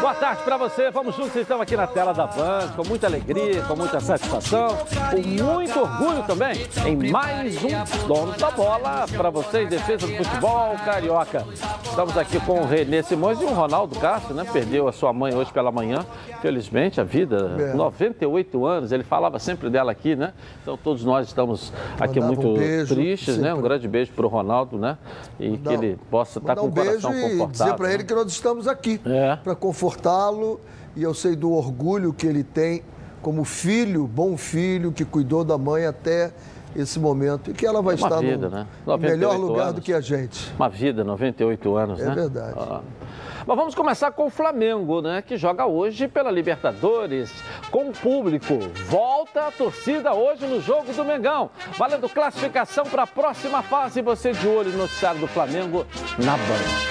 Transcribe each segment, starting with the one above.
Boa tarde para você. Vamos juntos então aqui na tela da Band, com muita alegria, com muita satisfação, com muito orgulho também, em mais um Dono da Bola para você em defesa do futebol carioca. Estamos aqui com o Renê Simões e o Ronaldo Castro, né? Perdeu a sua mãe hoje pela manhã. Felizmente, a vida, é. 98 anos, ele falava sempre dela aqui, né? Então todos nós estamos aqui muito um beijo, tristes, sempre. né? Um grande beijo para o Ronaldo, né? E que ele possa estar tá com o coração confortável. Dizer para né? ele que nós estamos aqui é. Para confortá-lo e eu sei do orgulho que ele tem como filho, bom filho, que cuidou da mãe até esse momento e que ela vai Uma estar vida, no né? melhor lugar anos. do que a gente. Uma vida, 98 anos, é né? É verdade. Ah. Mas vamos começar com o Flamengo, né? Que joga hoje pela Libertadores com o público. Volta a torcida hoje no jogo do Mengão. Valendo classificação para a próxima fase. Você de olho no noticiário do Flamengo na Band.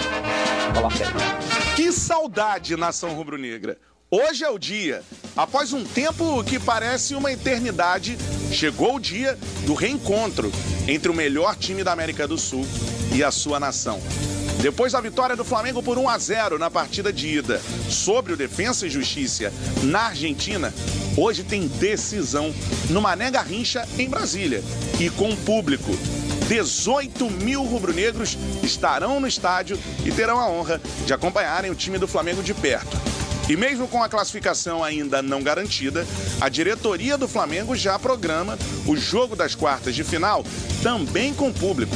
Que saudade, nação rubro-negra. Hoje é o dia. Após um tempo que parece uma eternidade, chegou o dia do reencontro entre o melhor time da América do Sul e a sua nação. Depois da vitória do Flamengo por 1 a 0 na partida de ida sobre o Defensa e Justiça na Argentina, hoje tem decisão no Mané Garrincha em Brasília e com o público. 18 mil rubro-negros estarão no estádio e terão a honra de acompanharem o time do Flamengo de perto. E mesmo com a classificação ainda não garantida, a diretoria do Flamengo já programa o jogo das quartas de final também com público.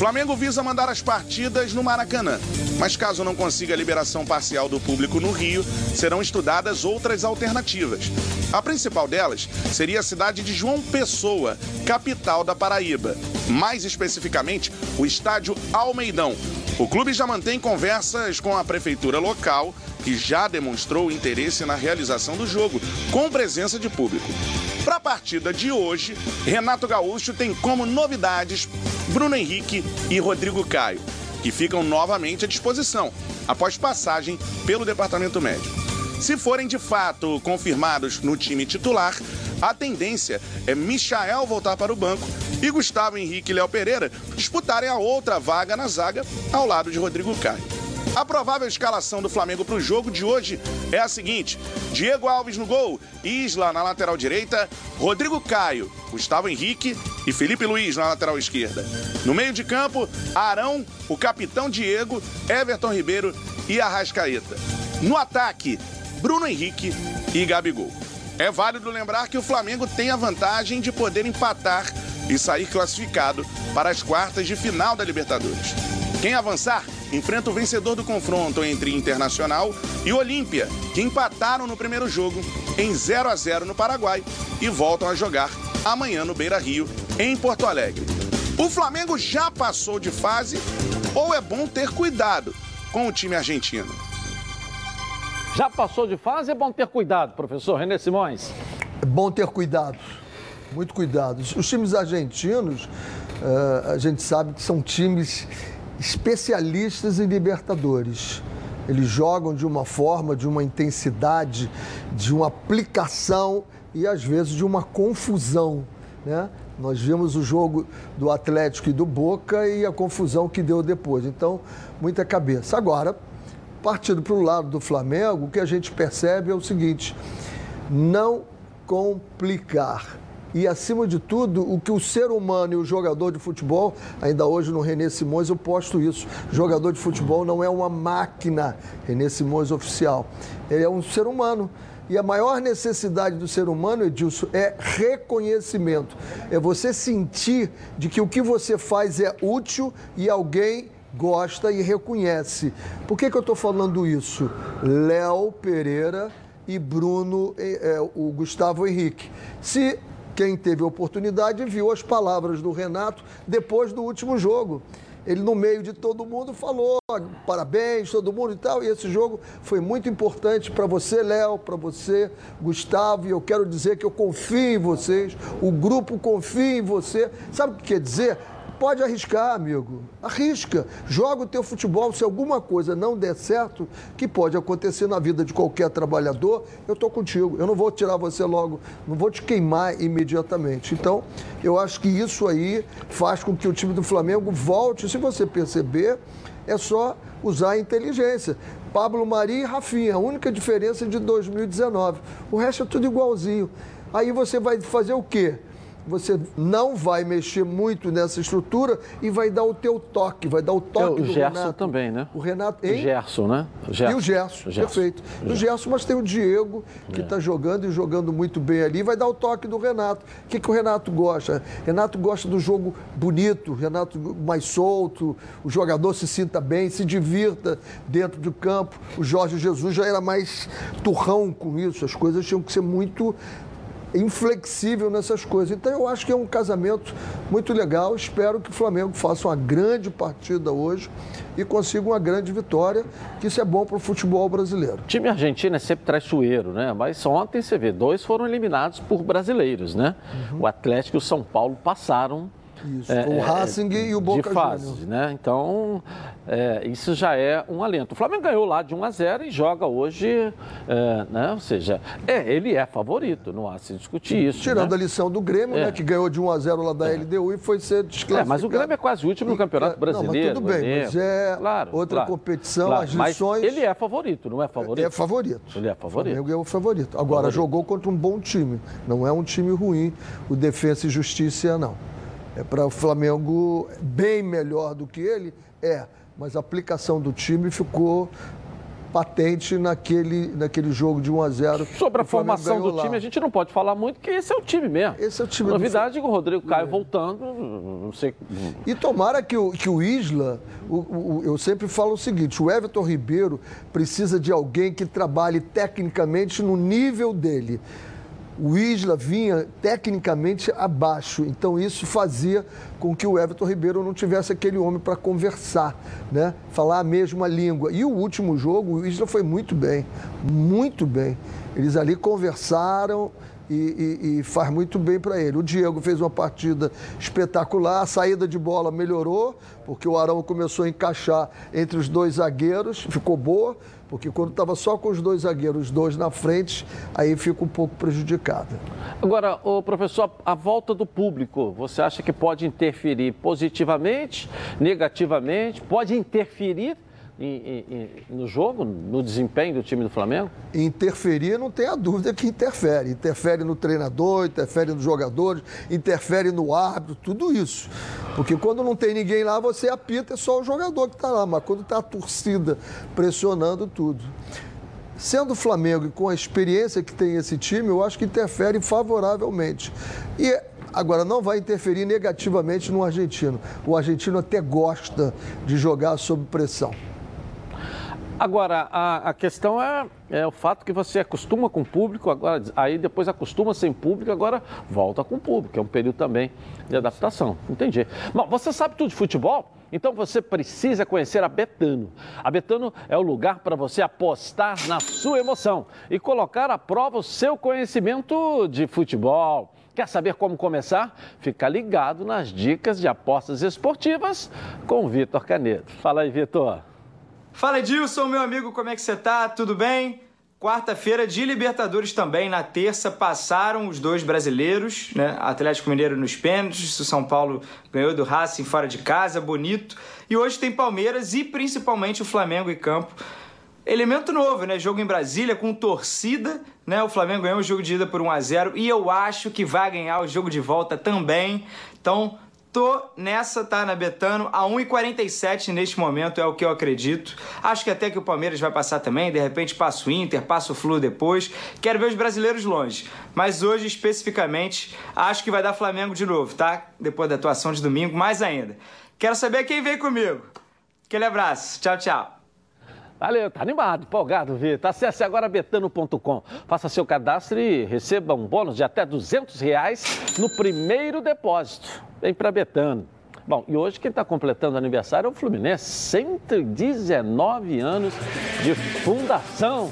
Flamengo visa mandar as partidas no Maracanã, mas caso não consiga a liberação parcial do público no Rio, serão estudadas outras alternativas. A principal delas seria a cidade de João Pessoa, capital da Paraíba. Mais especificamente, o estádio Almeidão. O clube já mantém conversas com a prefeitura local, que já demonstrou interesse na realização do jogo, com presença de público. Para a partida de hoje, Renato Gaúcho tem como novidades Bruno Henrique e Rodrigo Caio, que ficam novamente à disposição após passagem pelo departamento médico. Se forem de fato confirmados no time titular, a tendência é Michael voltar para o banco e Gustavo Henrique e Léo Pereira disputarem a outra vaga na zaga ao lado de Rodrigo Caio. A provável escalação do Flamengo para o jogo de hoje é a seguinte: Diego Alves no gol, Isla na lateral direita, Rodrigo Caio, Gustavo Henrique e Felipe Luiz na lateral esquerda. No meio de campo, Arão, o capitão Diego, Everton Ribeiro e Arrascaeta. No ataque, Bruno Henrique e Gabigol. É válido lembrar que o Flamengo tem a vantagem de poder empatar e sair classificado para as quartas de final da Libertadores. Quem avançar enfrenta o vencedor do confronto entre Internacional e Olímpia, que empataram no primeiro jogo em 0 a 0 no Paraguai e voltam a jogar amanhã no Beira Rio, em Porto Alegre. O Flamengo já passou de fase ou é bom ter cuidado com o time argentino? Já passou de fase, é bom ter cuidado, professor René Simões. É bom ter cuidado, muito cuidado. Os times argentinos, uh, a gente sabe que são times especialistas em Libertadores. Eles jogam de uma forma, de uma intensidade, de uma aplicação e às vezes de uma confusão. Né? Nós vimos o jogo do Atlético e do Boca e a confusão que deu depois. Então, muita cabeça. Agora, partindo para o lado do Flamengo, o que a gente percebe é o seguinte: não complicar e, acima de tudo, o que o ser humano e o jogador de futebol, ainda hoje no Renê Simões eu posto isso, jogador de futebol não é uma máquina, Renê Simões oficial, ele é um ser humano. E a maior necessidade do ser humano, Edilson, é reconhecimento. É você sentir de que o que você faz é útil e alguém gosta e reconhece. Por que, que eu estou falando isso? Léo Pereira e Bruno, é, o Gustavo Henrique. Se quem teve a oportunidade viu as palavras do Renato depois do último jogo. Ele, no meio de todo mundo, falou parabéns, todo mundo e tal. E esse jogo foi muito importante para você, Léo, para você, Gustavo. E eu quero dizer que eu confio em vocês, o grupo confia em você. Sabe o que quer dizer? Pode arriscar, amigo. Arrisca. Joga o teu futebol. Se alguma coisa não der certo, que pode acontecer na vida de qualquer trabalhador, eu estou contigo. Eu não vou tirar você logo, não vou te queimar imediatamente. Então, eu acho que isso aí faz com que o time do Flamengo volte. Se você perceber, é só usar a inteligência. Pablo Mari e Rafinha, a única diferença de 2019. O resto é tudo igualzinho. Aí você vai fazer o quê? Você não vai mexer muito nessa estrutura e vai dar o teu toque, vai dar o toque é, o do Gerson Renato. também, né? O Renato, hein? O Gerson, né? O Gerson. E o Gerson, Gerson. perfeito. O Gerson. o Gerson, mas tem o Diego, que está é. jogando e jogando muito bem ali, vai dar o toque do Renato. O que, que o Renato gosta? Renato gosta do jogo bonito, Renato mais solto, o jogador se sinta bem, se divirta dentro do campo. O Jorge Jesus já era mais turrão com isso, as coisas tinham que ser muito inflexível nessas coisas. Então eu acho que é um casamento muito legal. Espero que o Flamengo faça uma grande partida hoje e consiga uma grande vitória, que isso é bom para o futebol brasileiro. O time argentino é sempre traiçoeiro, né? Mas ontem você vê, dois foram eliminados por brasileiros, né? Uhum. O Atlético e o São Paulo passaram isso, é, o é, Racing e o Boca de fase, né? Então, é, isso já é um alento. O Flamengo ganhou lá de 1 a 0 e joga hoje, é, né? Ou seja, é, ele é favorito, não há se discutir isso. Tirando né? a lição do Grêmio, né? É. Que ganhou de 1 a 0 lá da LDU e foi ser desclassificado. É, mas o Grêmio é quase último no Campeonato Brasileiro. Não, mas tudo bem, mas é claro, outra claro, competição, claro. as lições... Ele é favorito, não é favorito? É favorito. Ele é favorito. O Flamengo é o favorito. Agora, favorito. jogou contra um bom time. Não é um time ruim, o Defensa e Justiça não é para o Flamengo bem melhor do que ele, é. Mas a aplicação do time ficou patente naquele, naquele jogo de 1 a 0 Sobre a formação do lá. time, a gente não pode falar muito, porque esse é o time mesmo. Esse é o time. A novidade é que o Rodrigo Caio é. voltando, não sei. E tomara que o, que o Isla, o, o, eu sempre falo o seguinte: o Everton Ribeiro precisa de alguém que trabalhe tecnicamente no nível dele o Isla vinha tecnicamente abaixo, então isso fazia com que o Everton Ribeiro não tivesse aquele homem para conversar, né? falar a mesma língua. E o último jogo, o Isla foi muito bem, muito bem. Eles ali conversaram, e, e, e, faz muito bem para ele. O Diego fez uma partida espetacular, a saída de bola melhorou, porque o Arão começou a encaixar entre os dois zagueiros, ficou boa porque quando estava só com os dois zagueiros, os dois na frente, aí fica um pouco prejudicado. Agora, o professor, a volta do público, você acha que pode interferir positivamente, negativamente? Pode interferir no jogo, no desempenho do time do Flamengo? Interferir, não tem a dúvida que interfere. Interfere no treinador, interfere nos jogadores, interfere no árbitro, tudo isso. Porque quando não tem ninguém lá, você apita, é só o jogador que está lá. Mas quando está a torcida pressionando tudo. Sendo o Flamengo e com a experiência que tem esse time, eu acho que interfere favoravelmente. E Agora, não vai interferir negativamente no argentino. O argentino até gosta de jogar sob pressão. Agora, a, a questão é, é, o fato que você acostuma com o público, agora, aí depois acostuma sem público, agora volta com o público. É um período também de adaptação. Entendi. Bom, você sabe tudo de futebol? Então você precisa conhecer a Betano. A Betano é o lugar para você apostar na sua emoção e colocar à prova o seu conhecimento de futebol. Quer saber como começar? Fica ligado nas dicas de apostas esportivas com o Vitor Canedo. Fala aí, Vitor. Fala Edilson, meu amigo, como é que você tá? Tudo bem? Quarta-feira de Libertadores também. Na terça passaram os dois brasileiros, né? Atlético Mineiro nos pênaltis, o São Paulo ganhou do Racing fora de casa, bonito. E hoje tem Palmeiras e principalmente o Flamengo em campo. Elemento novo, né? Jogo em Brasília com torcida, né? O Flamengo ganhou o jogo de ida por 1 a 0 e eu acho que vai ganhar o jogo de volta também. Então, Tô nessa, tá na Betano, a 1,47 neste momento é o que eu acredito. Acho que até que o Palmeiras vai passar também, de repente passa o Inter, passa o Flu depois. Quero ver os brasileiros longe. Mas hoje, especificamente, acho que vai dar Flamengo de novo, tá? Depois da atuação de domingo, mais ainda. Quero saber quem vem comigo. Aquele abraço. Tchau, tchau. Valeu, tá animado, empolgado, Vitor. Acesse agora betano.com. Faça seu cadastro e receba um bônus de até 200 reais no primeiro depósito. Vem para Betano. Bom, e hoje quem está completando aniversário é o Fluminense. 119 anos de fundação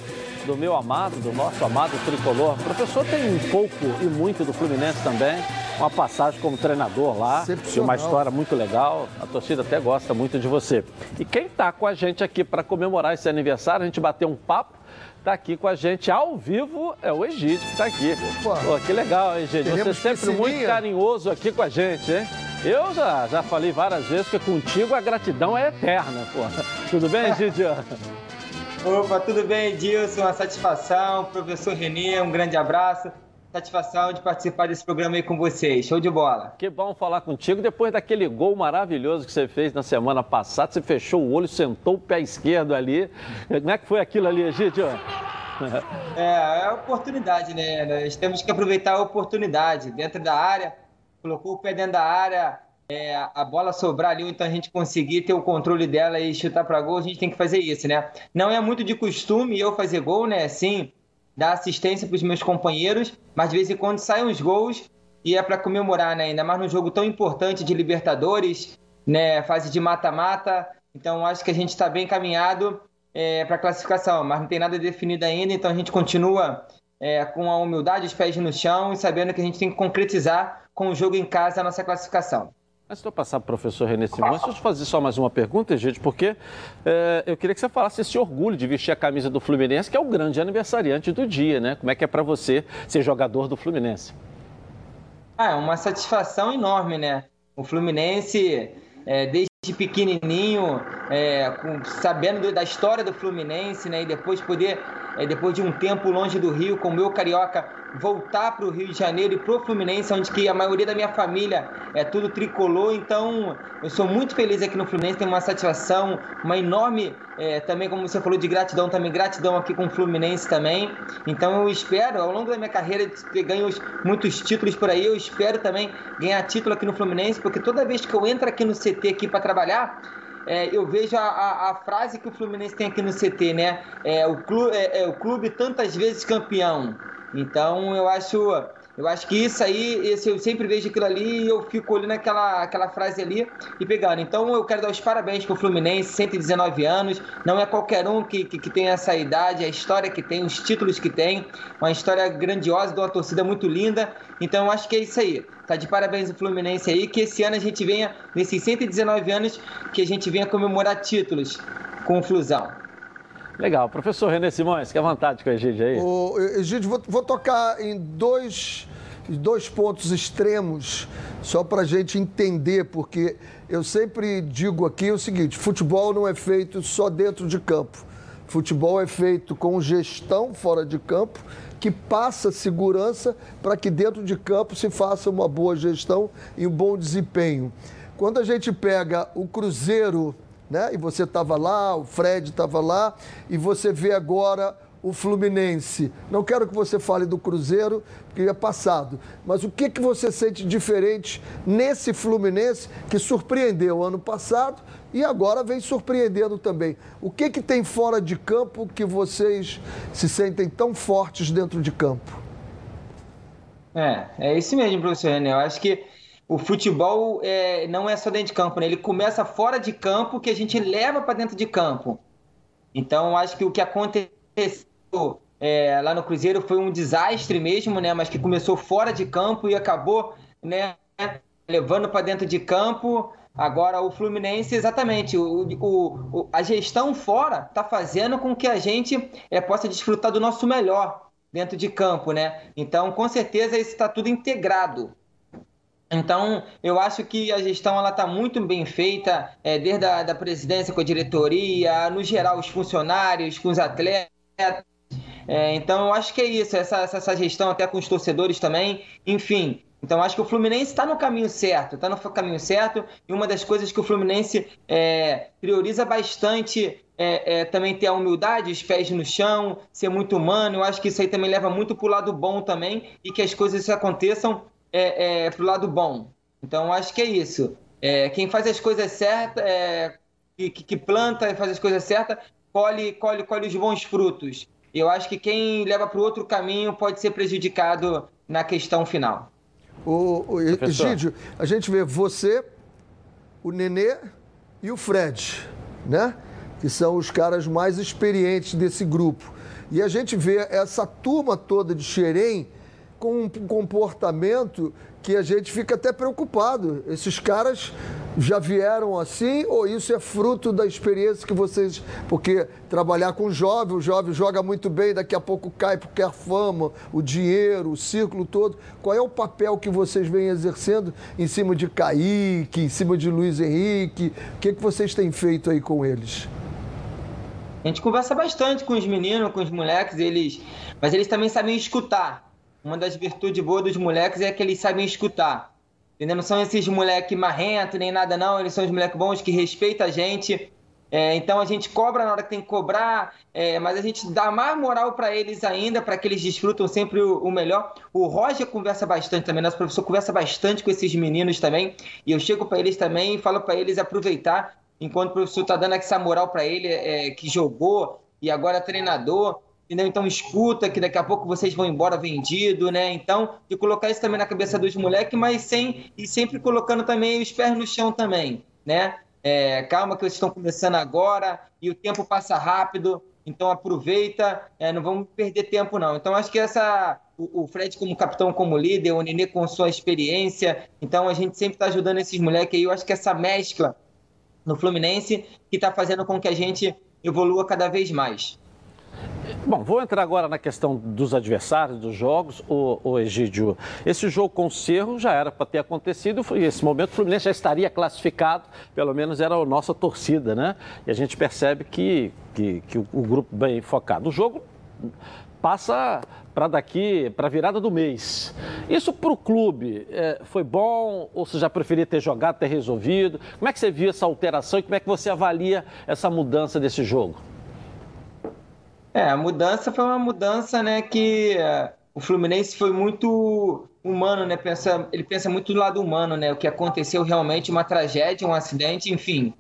do meu amado, do nosso amado tricolor. O professor tem um pouco e muito do Fluminense também. uma passagem como treinador lá, e uma história muito legal. A torcida até gosta muito de você. E quem está com a gente aqui para comemorar esse aniversário, a gente bateu um papo está aqui com a gente ao vivo é o Egídio que está aqui. Pô, que legal, Egídio. Você é sempre muito carinhoso aqui com a gente, hein? Eu já, já falei várias vezes que contigo a gratidão é eterna, pô. Tudo bem, Egídio? Opa, tudo bem, Edilson? Uma satisfação. Professor Renê, um grande abraço. Satisfação de participar desse programa aí com vocês. Show de bola. Que bom falar contigo. Depois daquele gol maravilhoso que você fez na semana passada, você fechou o olho, sentou o pé esquerdo ali. Como é que foi aquilo ali, Egídio? É, é oportunidade, né? Nós temos que aproveitar a oportunidade. Dentro da área, colocou o pé dentro da área, é, a bola sobrar ali, então a gente conseguir ter o controle dela e chutar para gol, a gente tem que fazer isso, né? Não é muito de costume eu fazer gol, né? Sim, dar assistência para os meus companheiros, mas de vez em quando saem os gols e é para comemorar, né? Ainda mais num jogo tão importante de Libertadores, né? Fase de mata-mata. Então acho que a gente está bem encaminhado é, para a classificação, mas não tem nada definido ainda, então a gente continua é, com a humildade, os pés no chão e sabendo que a gente tem que concretizar com o jogo em casa a nossa classificação. Antes de eu passar para o professor René Simões, deixa eu fazer só mais uma pergunta, gente, porque é, eu queria que você falasse esse orgulho de vestir a camisa do Fluminense, que é o grande aniversariante do dia, né? Como é que é para você ser jogador do Fluminense? Ah, é uma satisfação enorme, né? O Fluminense, é, desde pequenininho, é, com, sabendo da história do Fluminense, né? E depois poder, é, depois de um tempo longe do Rio, com o meu carioca voltar para o Rio de Janeiro e para o Fluminense, onde que a maioria da minha família é tudo tricolor. Então, eu sou muito feliz aqui no Fluminense, tenho uma satisfação, uma enorme, é, também como você falou de gratidão, também gratidão aqui com o Fluminense também. Então, eu espero, ao longo da minha carreira, ter ganho muitos títulos por aí, eu espero também ganhar título aqui no Fluminense, porque toda vez que eu entro aqui no CT aqui para trabalhar, é, eu vejo a, a, a, frase que o Fluminense tem aqui no CT, né? É o é, é o clube tantas vezes campeão. Então eu acho, eu acho que isso aí, esse, eu sempre vejo aquilo ali e eu fico olhando aquela, aquela frase ali e pegando. Então eu quero dar os parabéns pro Fluminense, 119 anos, não é qualquer um que, que, que tem essa idade, a história que tem, os títulos que tem, uma história grandiosa, de uma torcida muito linda. Então eu acho que é isso aí. Tá de parabéns o Fluminense aí, que esse ano a gente venha, nesses 119 anos, que a gente venha comemorar títulos com o Flusão. Legal. Professor René Simões, que à vontade com a Egídio aí. Egídio, vou, vou tocar em dois, dois pontos extremos, só para a gente entender, porque eu sempre digo aqui o seguinte: futebol não é feito só dentro de campo. Futebol é feito com gestão fora de campo, que passa segurança para que dentro de campo se faça uma boa gestão e um bom desempenho. Quando a gente pega o Cruzeiro né? E você estava lá, o Fred estava lá, e você vê agora o Fluminense. Não quero que você fale do Cruzeiro, porque é passado, mas o que, que você sente diferente nesse Fluminense que surpreendeu ano passado e agora vem surpreendendo também? O que, que tem fora de campo que vocês se sentem tão fortes dentro de campo? É, é isso mesmo, professor René. Eu acho que o futebol é, não é só dentro de campo, né? Ele começa fora de campo que a gente leva para dentro de campo. Então, acho que o que aconteceu é, lá no Cruzeiro foi um desastre mesmo, né? Mas que começou fora de campo e acabou, né? Levando para dentro de campo. Agora, o Fluminense, exatamente, o, o, a gestão fora está fazendo com que a gente é, possa desfrutar do nosso melhor dentro de campo, né? Então, com certeza, isso está tudo integrado. Então, eu acho que a gestão ela está muito bem feita, é, desde a da presidência com a diretoria, no geral, os funcionários, com os atletas. É, então, eu acho que é isso, essa, essa gestão até com os torcedores também. Enfim, então acho que o Fluminense está no caminho certo, está no caminho certo. E uma das coisas que o Fluminense é, prioriza bastante é, é, também ter a humildade, os pés no chão, ser muito humano. Eu acho que isso aí também leva muito para o lado bom também e que as coisas aconteçam é, é, pro lado bom. Então, acho que é isso. É, quem faz as coisas certas, é, que, que, planta e faz as coisas certas, colhe, colhe, colhe os bons frutos. Eu acho que quem leva para o outro caminho pode ser prejudicado na questão final. O, o Egídio, a gente vê você, o Nenê e o Fred, né? Que são os caras mais experientes desse grupo. E a gente vê essa turma toda de Xerém com um comportamento que a gente fica até preocupado. Esses caras já vieram assim ou isso é fruto da experiência que vocês. Porque trabalhar com jovem, o jovem joga muito bem, daqui a pouco cai porque a fama, o dinheiro, o círculo todo. Qual é o papel que vocês vêm exercendo em cima de Kaique, em cima de Luiz Henrique? O que, que vocês têm feito aí com eles? A gente conversa bastante com os meninos, com os moleques, eles, mas eles também sabem escutar. Uma das virtudes boas dos moleques é que eles sabem escutar. Entendeu? Não são esses moleques marrentos nem nada, não. Eles são os moleques bons que respeitam a gente. É, então a gente cobra na hora que tem que cobrar, é, mas a gente dá mais moral para eles ainda, para que eles desfrutam sempre o, o, melhor. O Roger conversa bastante também, nosso professor conversa bastante com esses meninos também, e eu chego para eles também e falo para eles aproveitar, enquanto o professor está dando essa moral para ele, é, que jogou e agora é treinador entendeu? Então escuta que daqui a pouco vocês vão embora vendido, né? Então, de colocar isso também na cabeça dos moleques, mas sem e sempre colocando também os pés no chão também, né? É, calma que vocês estão começando agora e o tempo passa rápido, então aproveita, é, não vamos perder tempo não. Então acho que essa o, o Fred como capitão, como líder, o Nenê com sua experiência, então a gente sempre está ajudando esses moleques aí. Eu acho que essa mescla no Fluminense que está fazendo com que a gente evolua cada vez mais. Bom, vou entrar agora na questão dos adversários, dos jogos. O, o Egídio, esse jogo com o Cerro já era para ter acontecido e esse momento o Fluminense já estaria classificado, pelo menos era a nossa torcida, né? E a gente percebe que, que, que o, o grupo bem focado. O jogo passa para daqui, para a virada do mês. Isso para o clube é, foi bom ou você já preferia ter jogado, ter resolvido? Como é que você viu essa alteração e como é que você avalia essa mudança desse jogo? É, a mudança foi uma mudança, né, que uh, o Fluminense foi muito humano, né? Pensa, ele pensa muito do lado humano, né? O que aconteceu realmente, uma tragédia, um acidente, enfim.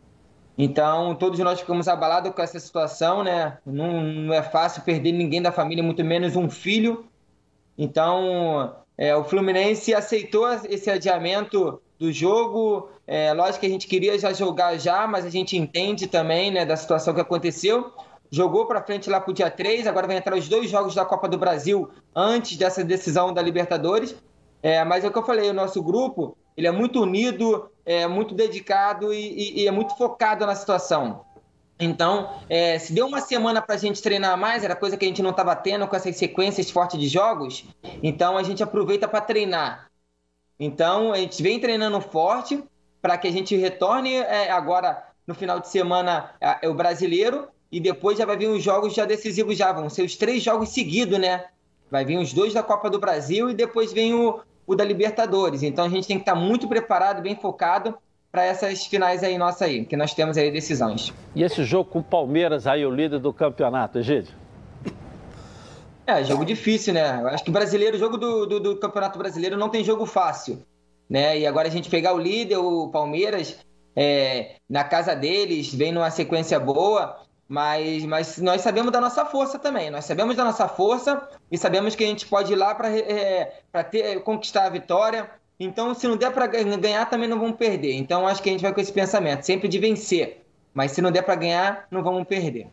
Então, todos nós ficamos abalados com essa situação, né? Não, não é fácil perder ninguém da família, muito menos um filho. Então, é, o Fluminense aceitou esse adiamento do jogo. É, lógico que a gente queria já jogar já, mas a gente entende também, né, da situação que aconteceu jogou para frente lá para o dia 3, agora vai entrar os dois jogos da Copa do Brasil antes dessa decisão da Libertadores. É, mas é o que eu falei, o nosso grupo ele é muito unido, é muito dedicado e, e, e é muito focado na situação. Então, é, se deu uma semana para a gente treinar mais, era coisa que a gente não estava tendo com essas sequências fortes de jogos, então a gente aproveita para treinar. Então, a gente vem treinando forte para que a gente retorne é, agora no final de semana é, o brasileiro e depois já vai vir os jogos já decisivos já, vão ser os três jogos seguidos, né? Vai vir os dois da Copa do Brasil e depois vem o, o da Libertadores. Então a gente tem que estar muito preparado, bem focado para essas finais aí nossa aí, que nós temos aí decisões. E esse jogo com o Palmeiras aí, o líder do campeonato, Egídio? É, jogo difícil, né? Acho que o brasileiro, o jogo do, do, do, Campeonato Brasileiro não tem jogo fácil, né? E agora a gente pegar o líder, o Palmeiras, é, na casa deles, vem numa sequência boa, mas, mas nós sabemos da nossa força também. Nós sabemos da nossa força e sabemos que a gente pode ir lá para é, ter, conquistar a vitória. Então, se não der para ganhar, também não vamos perder. Então, acho que a gente vai com esse pensamento, sempre de vencer. Mas se não der para ganhar, não vamos perder.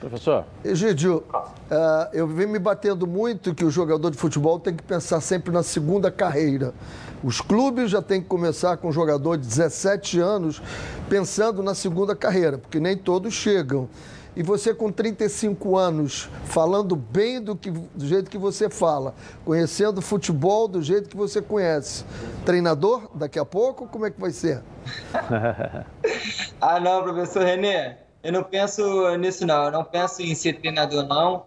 Professor? Egidio, uh, eu venho me batendo muito que o jogador de futebol tem que pensar sempre na segunda carreira. Os clubes já têm que começar com um jogador de 17 anos pensando na segunda carreira, porque nem todos chegam. E você com 35 anos, falando bem do, que, do jeito que você fala, conhecendo futebol do jeito que você conhece. Treinador, daqui a pouco, como é que vai ser? ah, não, professor Renê. Eu não penso nisso, não. Eu não penso em ser treinador, não.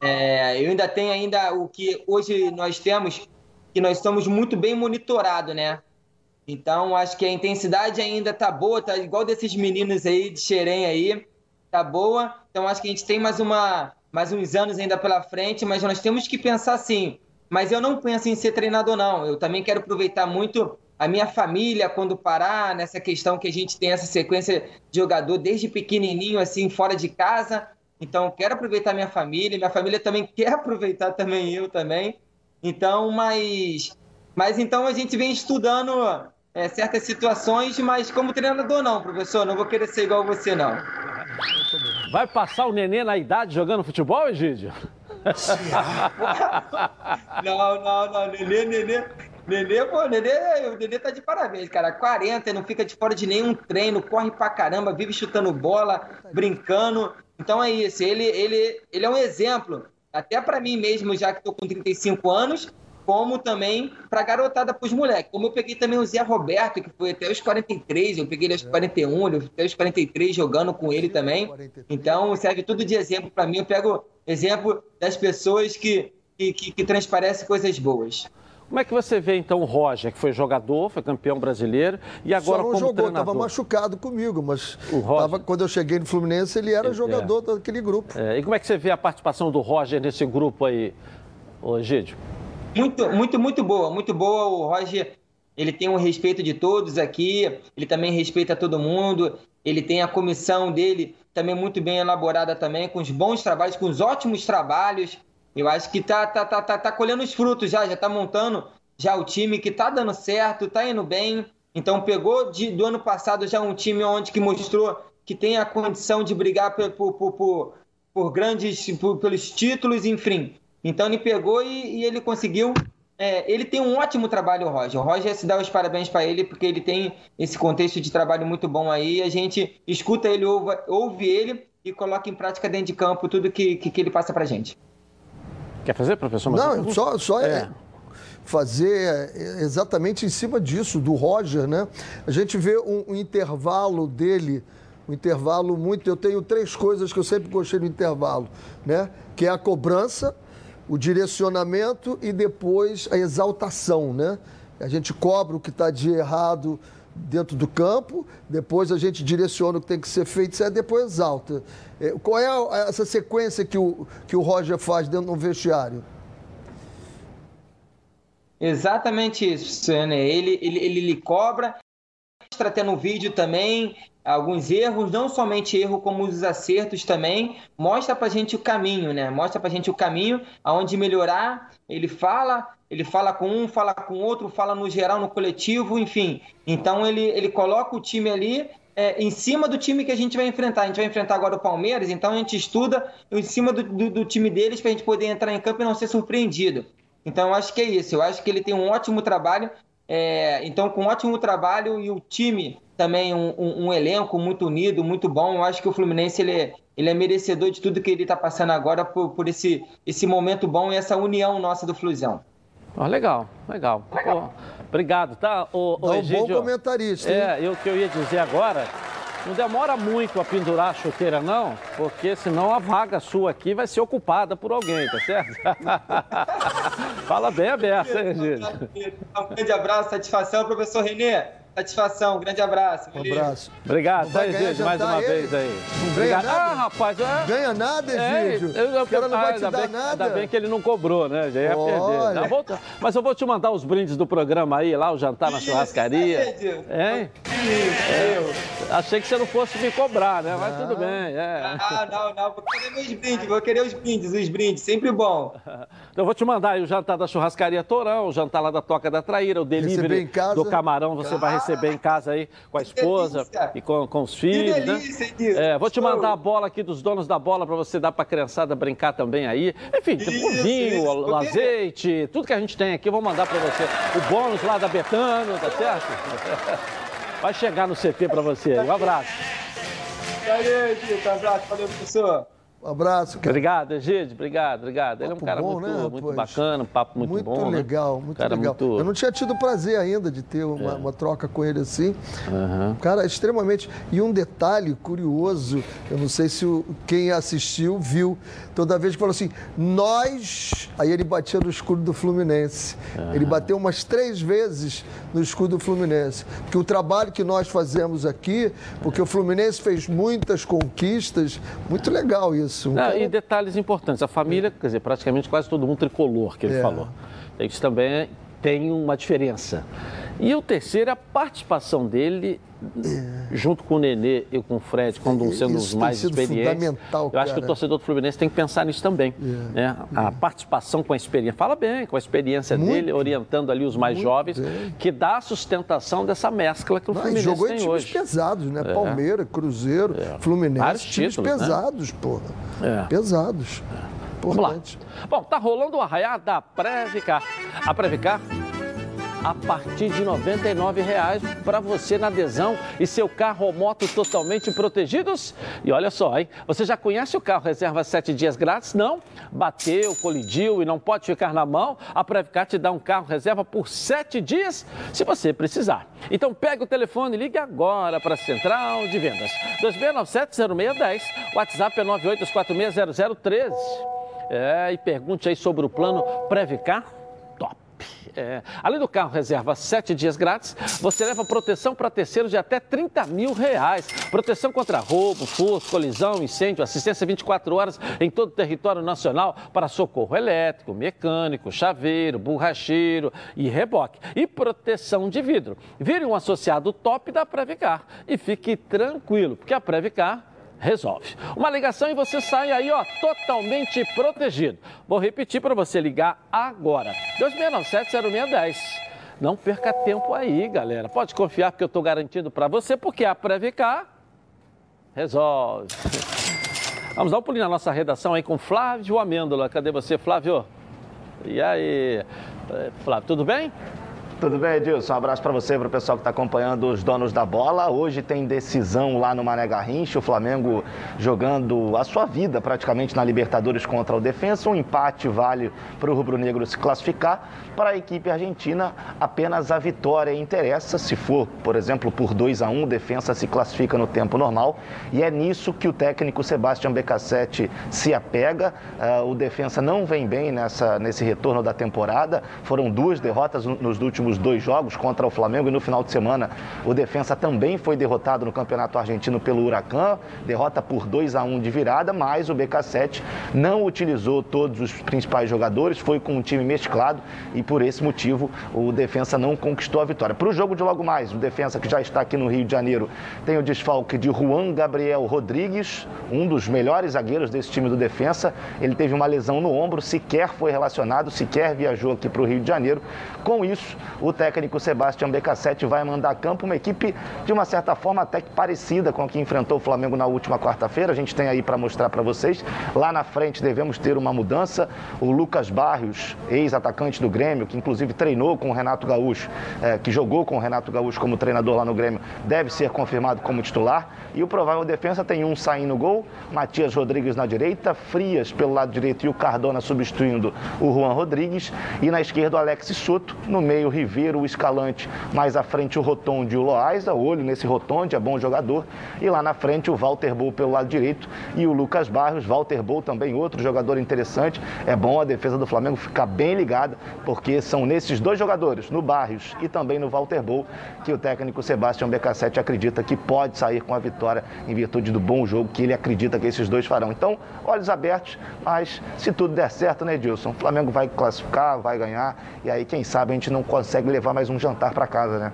É, eu ainda tenho ainda o que hoje nós temos, que nós estamos muito bem monitorados, né? Então, acho que a intensidade ainda tá boa, tá igual desses meninos aí de Xerém aí, tá boa. Então, acho que a gente tem mais, uma, mais uns anos ainda pela frente, mas nós temos que pensar assim. Mas eu não penso em ser treinador, não. Eu também quero aproveitar muito a minha família quando parar nessa questão que a gente tem essa sequência de jogador desde pequenininho assim fora de casa então quero aproveitar minha família minha família também quer aproveitar também eu também então mas mas então a gente vem estudando é, certas situações mas como treinador não professor não vou querer ser igual você não vai passar o nenê na idade jogando futebol Egídio não, não, não. Nenê, nenê. Nenê, pô, Nenê, o Nenê tá de parabéns, cara. 40, não fica de fora de nenhum treino, corre pra caramba, vive chutando bola, brincando. Então é isso, ele, ele, ele é um exemplo, até para mim mesmo, já que tô com 35 anos, como também pra garotada, pros moleques. Como eu peguei também o Zé Roberto, que foi até os 43, eu peguei ele aos 41, ele até os 43 jogando com ele também. Então serve tudo de exemplo para mim. Eu pego exemplo das pessoas que, que, que, que transparecem coisas boas. Como é que você vê então o Roger, que foi jogador, foi campeão brasileiro e agora Só não como jogou, estava machucado comigo, mas tava, quando eu cheguei no Fluminense ele era jogador é. daquele grupo. É. E como é que você vê a participação do Roger nesse grupo aí, ô Gídio? Muito, muito, muito boa, muito boa. O Roger, ele tem o respeito de todos aqui, ele também respeita todo mundo, ele tem a comissão dele também muito bem elaborada também, com os bons trabalhos, com os ótimos trabalhos. Eu acho que tá, tá, tá, tá, tá colhendo os frutos já, já tá montando já o time que tá dando certo, tá indo bem. Então pegou de, do ano passado já um time onde que mostrou que tem a condição de brigar por, por, por, por, grandes, por, pelos títulos, enfim. Então ele pegou e, e ele conseguiu. É, ele tem um ótimo trabalho, o Roger. O Roger se dá os parabéns para ele, porque ele tem esse contexto de trabalho muito bom aí. A gente escuta ele, ouve, ouve ele e coloca em prática dentro de campo tudo que, que, que ele passa para gente. Quer fazer, professor? Não, só, só é. é fazer exatamente em cima disso, do Roger, né? A gente vê um, um, intervalo dele, um intervalo muito. Eu tenho três coisas que eu sempre gostei do intervalo, né? Que é a cobrança, o direcionamento e depois a exaltação, né? A gente cobra o que está de errado dentro do campo, depois a gente direciona o que tem que ser feito, e depois exalta. É, qual é essa sequência que o, que o Roger faz dentro do vestiário? Exatamente isso, né? Ele, ele, ele lhe cobra, mostra até no vídeo também alguns erros, não somente erro, como os acertos também, mostra pra gente o caminho, né? Mostra pra gente o caminho aonde melhorar. Ele fala, ele fala com um, fala com outro, fala no geral, no coletivo, enfim. Então ele, ele coloca o time ali é, em cima do time que a gente vai enfrentar. A gente vai enfrentar agora o Palmeiras, então a gente estuda em cima do, do, do time deles para a gente poder entrar em campo e não ser surpreendido. Então eu acho que é isso. Eu acho que ele tem um ótimo trabalho. É, então, com um ótimo trabalho e o time também um, um, um, elenco muito unido, muito bom. Eu acho que o Fluminense ele é, ele é merecedor de tudo que ele está passando agora por, por esse, esse momento bom e essa união nossa do Flusão. Oh, legal, legal. legal. obrigado, tá? O, o um bom comentarista. É, eu que eu ia dizer agora. Não demora muito a pendurar a chuteira, não, porque senão a vaga sua aqui vai ser ocupada por alguém, tá certo? Fala bem aberto, hein, gente? Um grande abraço, satisfação, professor Renê. Satisfação, grande abraço. Um abraço. Obrigado, tá, Egídio, mais uma ele. vez aí. Não ganha nada? Ah, rapaz, é... Ganha nada, Egídio. É, eu, eu, o cara não ah, vai te dar bem, nada. Ainda bem que ele não cobrou, né? Já ia Olha. perder. Vou, mas eu vou te mandar os brindes do programa aí, lá, o jantar na churrascaria. Hein? É, achei que você não fosse me cobrar, né? Mas tudo bem. É. Ah, não, não. Vou querer meus brindes, vou querer os brindes, os brindes, sempre bom. Então eu vou te mandar aí o jantar da churrascaria Torão, o jantar lá da Toca da Traíra, o delivery do camarão, você ah. vai receber em casa aí com a esposa e com, com os filhos, que delícia, né? É, vou te mandar a bola aqui dos donos da bola para você dar para a criançada brincar também aí. Enfim, tem o vinho, isso. o azeite, tudo que a gente tem aqui, eu vou mandar para você. O bônus lá da Betano, tá certo? Vai chegar no CT para você. Um abraço. Valeu, Tito. Um abraço. Valeu, professor. Um abraço. Cara. Obrigado, Egídio. Obrigado, obrigado. Ele é um cara bom, muito, né, muito bacana, um papo muito, muito bom. Muito né? legal, né? muito cara legal. Muito... Eu não tinha tido o prazer ainda de ter uma, é. uma troca com ele assim. Uhum. Cara, extremamente. E um detalhe curioso, eu não sei se o... quem assistiu viu, toda vez que falou assim, nós. Aí ele batia no escudo do Fluminense. Uhum. Ele bateu umas três vezes no escudo do Fluminense. Porque o trabalho que nós fazemos aqui, porque o Fluminense fez muitas conquistas, muito legal isso isso. Não, E detalhes importantes. A família, quer dizer, praticamente quase todo mundo tricolor, que ele é. falou. Isso também tem uma diferença. E o terceiro é a participação dele é. junto com o Nenê e com o Fred, quando sendo os mais experientes. Fundamental, eu acho que o torcedor do Fluminense tem que pensar nisso também. É. Né? A participação com a experiência. Fala bem, com a experiência Muito. dele, orientando ali os mais jovens, bem. que dá a sustentação dessa mescla que o Não, Fluminense jogou tem em times hoje. pesados, né? É. Palmeiras, Cruzeiro, Fluminense, Vários times títulos, né? pesados, né? porra. Pesados. Importante. Vamos lá. Bom, tá rolando o arraiá da Previcar. A Previcar a partir de R$ 99,00 para você na adesão e seu carro ou moto totalmente protegidos. E olha só, hein? Você já conhece o carro reserva 7 dias grátis? Não? Bateu, colidiu e não pode ficar na mão? A Previcar te dá um carro reserva por 7 dias se você precisar. Então pega o telefone e ligue agora para a Central de Vendas. 2697-0610. WhatsApp é 98460013. É, e pergunte aí sobre o plano Previcar é, além do carro reserva sete dias grátis, você leva proteção para terceiros de até 30 mil reais. Proteção contra roubo, furto, colisão, incêndio, assistência 24 horas em todo o território nacional para socorro elétrico, mecânico, chaveiro, borracheiro e reboque. E proteção de vidro. Vire um associado top da Previcar e fique tranquilo, porque a Previcar resolve. Uma ligação e você sai aí, ó, totalmente protegido. Vou repetir para você ligar agora. 2697-0610. Não perca tempo aí, galera. Pode confiar que eu estou garantindo para você, porque a Previcar resolve. Vamos dar um pulinho na nossa redação aí com Flávio Amêndola. Cadê você, Flávio? E aí? É, Flávio, tudo bem? Tudo bem, Edilson? Um abraço para você, para o pessoal que está acompanhando os donos da bola. Hoje tem decisão lá no Mané Garrincha, o Flamengo jogando a sua vida praticamente na Libertadores contra o Defensa. Um empate vale para o Rubro Negro se classificar. Para a equipe argentina, apenas a vitória interessa. Se for, por exemplo, por 2 a 1 o Defensa se classifica no tempo normal. E é nisso que o técnico Sebastião Becassete se apega. Uh, o Defensa não vem bem nessa, nesse retorno da temporada. Foram duas derrotas nos últimos últimos dois jogos contra o Flamengo e no final de semana o Defensa também foi derrotado no Campeonato Argentino pelo Huracan, derrota por 2 a 1 de virada, mas o BK7 não utilizou todos os principais jogadores, foi com um time mesclado e por esse motivo o Defensa não conquistou a vitória. Para o jogo de logo mais, o Defensa que já está aqui no Rio de Janeiro tem o desfalque de Juan Gabriel Rodrigues, um dos melhores zagueiros desse time do Defensa. Ele teve uma lesão no ombro, sequer foi relacionado, sequer viajou aqui para o Rio de Janeiro. Com isso, o técnico Sebastião Becassete vai mandar a campo uma equipe de uma certa forma até que parecida com a que enfrentou o Flamengo na última quarta-feira. A gente tem aí para mostrar para vocês. Lá na frente devemos ter uma mudança. O Lucas Barrios, ex-atacante do Grêmio, que inclusive treinou com o Renato Gaúcho, é, que jogou com o Renato Gaúcho como treinador lá no Grêmio, deve ser confirmado como titular. E o provável defesa tem um saindo gol, Matias Rodrigues na direita, Frias pelo lado direito e o Cardona substituindo o Juan Rodrigues. E na esquerda o Alex Soto, no meio Ribeiro, o Escalante, mais à frente o Rotonde e o Loaiza, olho nesse Rotonde, é bom jogador. E lá na frente o Walter Bull pelo lado direito e o Lucas Barros, Walter Bull também outro jogador interessante. É bom a defesa do Flamengo ficar bem ligada, porque são nesses dois jogadores, no Barros e também no Walter Bull, que o técnico Sebastião BK7 acredita que pode sair com a vitória em virtude do bom jogo que ele acredita que esses dois farão. Então, olhos abertos, mas se tudo der certo, né, Edilson? O Flamengo vai classificar, vai ganhar, e aí, quem sabe, a gente não consegue consegue levar mais um jantar para casa, né?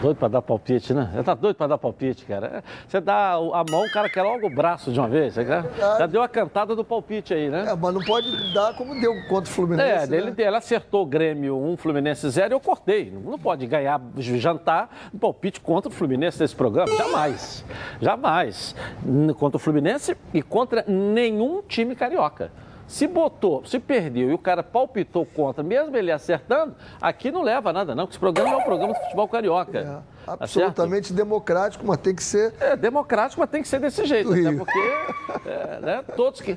Doido para dar palpite, né? Você tá doido para dar palpite, cara. Você dá a mão, o cara quer logo o braço de uma vez. Você já, já deu a cantada do palpite aí, né? É, mas não pode dar como deu contra o Fluminense. É, né? ele, ele acertou o Grêmio 1, Fluminense 0 e eu cortei. Não pode ganhar jantar no palpite contra o Fluminense nesse programa. Jamais. Jamais. Contra o Fluminense e contra nenhum time carioca. Se botou, se perdeu e o cara palpitou contra, mesmo ele acertando, aqui não leva nada, não, porque esse programa é um programa de futebol carioca. É, tá absolutamente tá democrático, mas tem que ser. É, democrático, mas tem que ser desse jeito. Até porque é, né, todos que.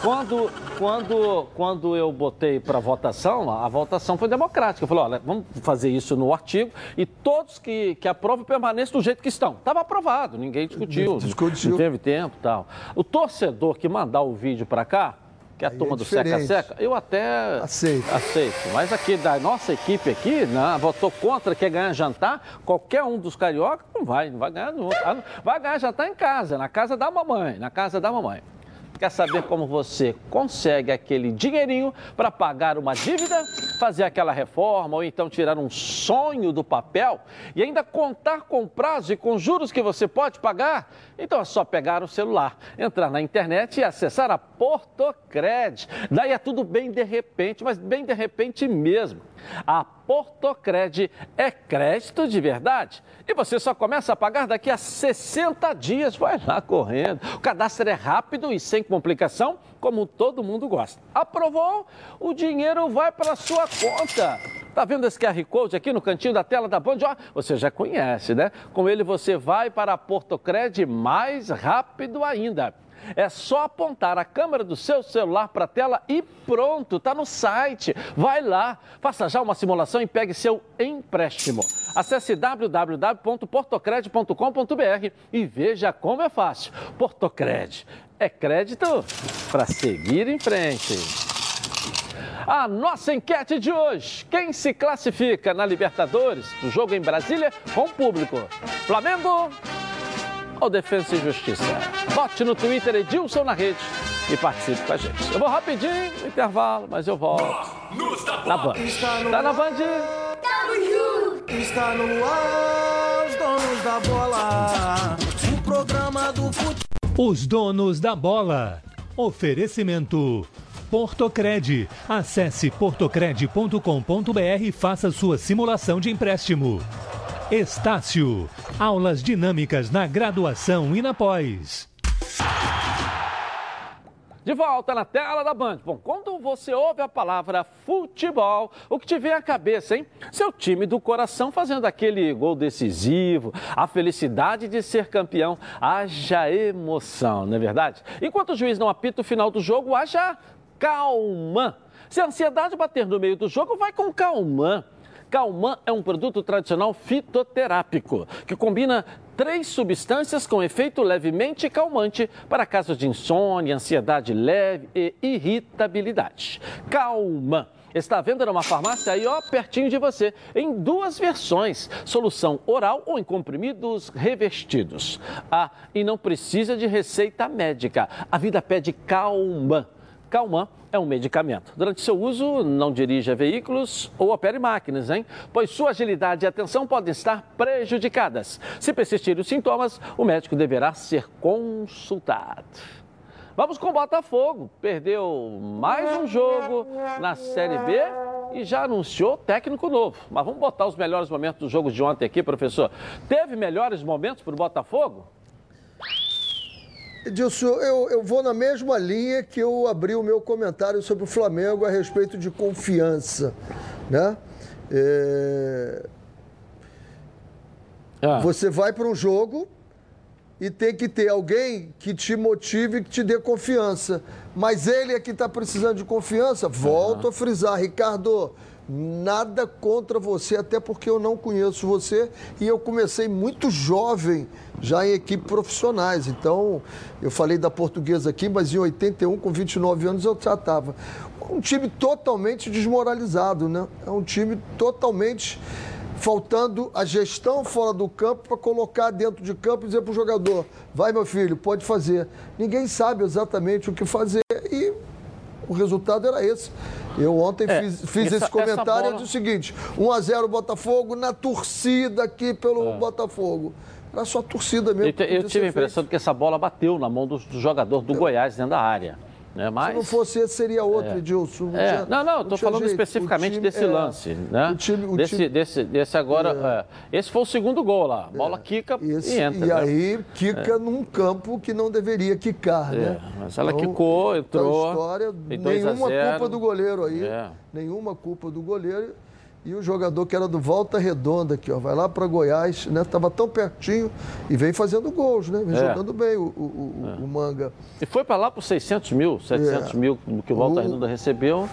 Quando, quando, quando eu botei para votação, a votação foi democrática. Eu falei, olha, vamos fazer isso no artigo e todos que, que aprovam permaneçam do jeito que estão. Estava aprovado, ninguém discutiu. Discutiu. Não teve tempo tal. O torcedor que mandar o vídeo para cá que é a Aí turma é do seca-seca, eu até aceito. aceito. Mas aqui da nossa equipe aqui, né, votou contra, quer ganhar jantar, qualquer um dos cariocas não vai, não vai ganhar não. Vai ganhar jantar em casa, na casa da mamãe, na casa da mamãe. Quer saber como você consegue aquele dinheirinho para pagar uma dívida, fazer aquela reforma ou então tirar um sonho do papel e ainda contar com prazo e com juros que você pode pagar? Então é só pegar o celular, entrar na internet e acessar a Portocred. Daí é tudo bem de repente, mas bem de repente mesmo. A Portocred é crédito de verdade e você só começa a pagar daqui a 60 dias. Vai lá correndo. O cadastro é rápido e sem complicação como todo mundo gosta. Aprovou? O dinheiro vai para sua conta. Tá vendo esse QR Code aqui no cantinho da tela da Band? Ó, você já conhece, né? Com ele você vai para a Portocred mais rápido ainda. É só apontar a câmera do seu celular para a tela e pronto, está no site. Vai lá, faça já uma simulação e pegue seu empréstimo. Acesse www.portocred.com.br e veja como é fácil. Portocred é crédito para seguir em frente. A nossa enquete de hoje: quem se classifica na Libertadores do jogo em Brasília com público? Flamengo ou Defesa e Justiça? Vote no Twitter Edilson na rede e participe com a gente. Eu vou rapidinho no intervalo, mas eu volto na Band. Tá na Band? Está no ar, os donos da bola. O programa do futebol. Os donos da bola. Oferecimento. Portocred. Acesse portocred.com.br e faça sua simulação de empréstimo. Estácio. Aulas dinâmicas na graduação e na pós. De volta na tela da Band. Bom, quando você ouve a palavra futebol, o que te vem à cabeça, hein? Seu time do coração fazendo aquele gol decisivo, a felicidade de ser campeão, haja emoção, não é verdade? Enquanto o juiz não apita o final do jogo, haja calma. Se a ansiedade bater no meio do jogo, vai com calma. Calman é um produto tradicional fitoterápico que combina três substâncias com efeito levemente calmante para casos de insônia, ansiedade leve e irritabilidade. Calman está à venda numa farmácia aí, ó, pertinho de você, em duas versões: solução oral ou em comprimidos revestidos. Ah, e não precisa de receita médica. A vida pede Calman. Calman é um medicamento. Durante seu uso, não dirija veículos ou opere máquinas, hein? Pois sua agilidade e atenção podem estar prejudicadas. Se persistirem os sintomas, o médico deverá ser consultado. Vamos com o Botafogo. Perdeu mais um jogo na Série B e já anunciou técnico novo. Mas vamos botar os melhores momentos dos jogos de ontem aqui, professor. Teve melhores momentos para o Botafogo? Edilson, eu, eu vou na mesma linha que eu abri o meu comentário sobre o Flamengo a respeito de confiança. Né? É... Ah. Você vai para um jogo e tem que ter alguém que te motive, que te dê confiança. Mas ele é que está precisando de confiança. Volto uhum. a frisar, Ricardo Nada contra você, até porque eu não conheço você e eu comecei muito jovem já em equipes profissionais. Então, eu falei da portuguesa aqui, mas em 81, com 29 anos, eu já estava. Um time totalmente desmoralizado, né? É um time totalmente faltando a gestão fora do campo para colocar dentro de campo e dizer para o jogador: vai, meu filho, pode fazer. Ninguém sabe exatamente o que fazer e o resultado era esse. Eu ontem é, fiz, fiz essa, esse comentário bola... e disse o seguinte: 1x0 Botafogo na torcida aqui pelo é. Botafogo. Era só torcida mesmo. Eu, eu tive a impressão feito. de que essa bola bateu na mão do, do jogador do eu... Goiás dentro da área. Né? Mas, Se não fosse esse, seria outro, é. Edilson. Não, é. não, não, estou falando jeito. especificamente time, desse é. lance. Né? O time, o desse, time... desse, desse agora. É. Esse foi o segundo gol lá. Bola quica esse, e entra. E né? aí, quica num campo que não deveria quicar, né? Mas ela então, quicou, entrou. História, nenhuma culpa do goleiro aí. Nenhuma culpa do goleiro. E o jogador que era do Volta Redonda aqui, ó, vai lá para Goiás, né? Tava tão pertinho e vem fazendo gols, né? Vem é. jogando bem o, o, é. o, Manga. E foi para lá por 600 mil, 700 é. mil que o Volta Redonda recebeu,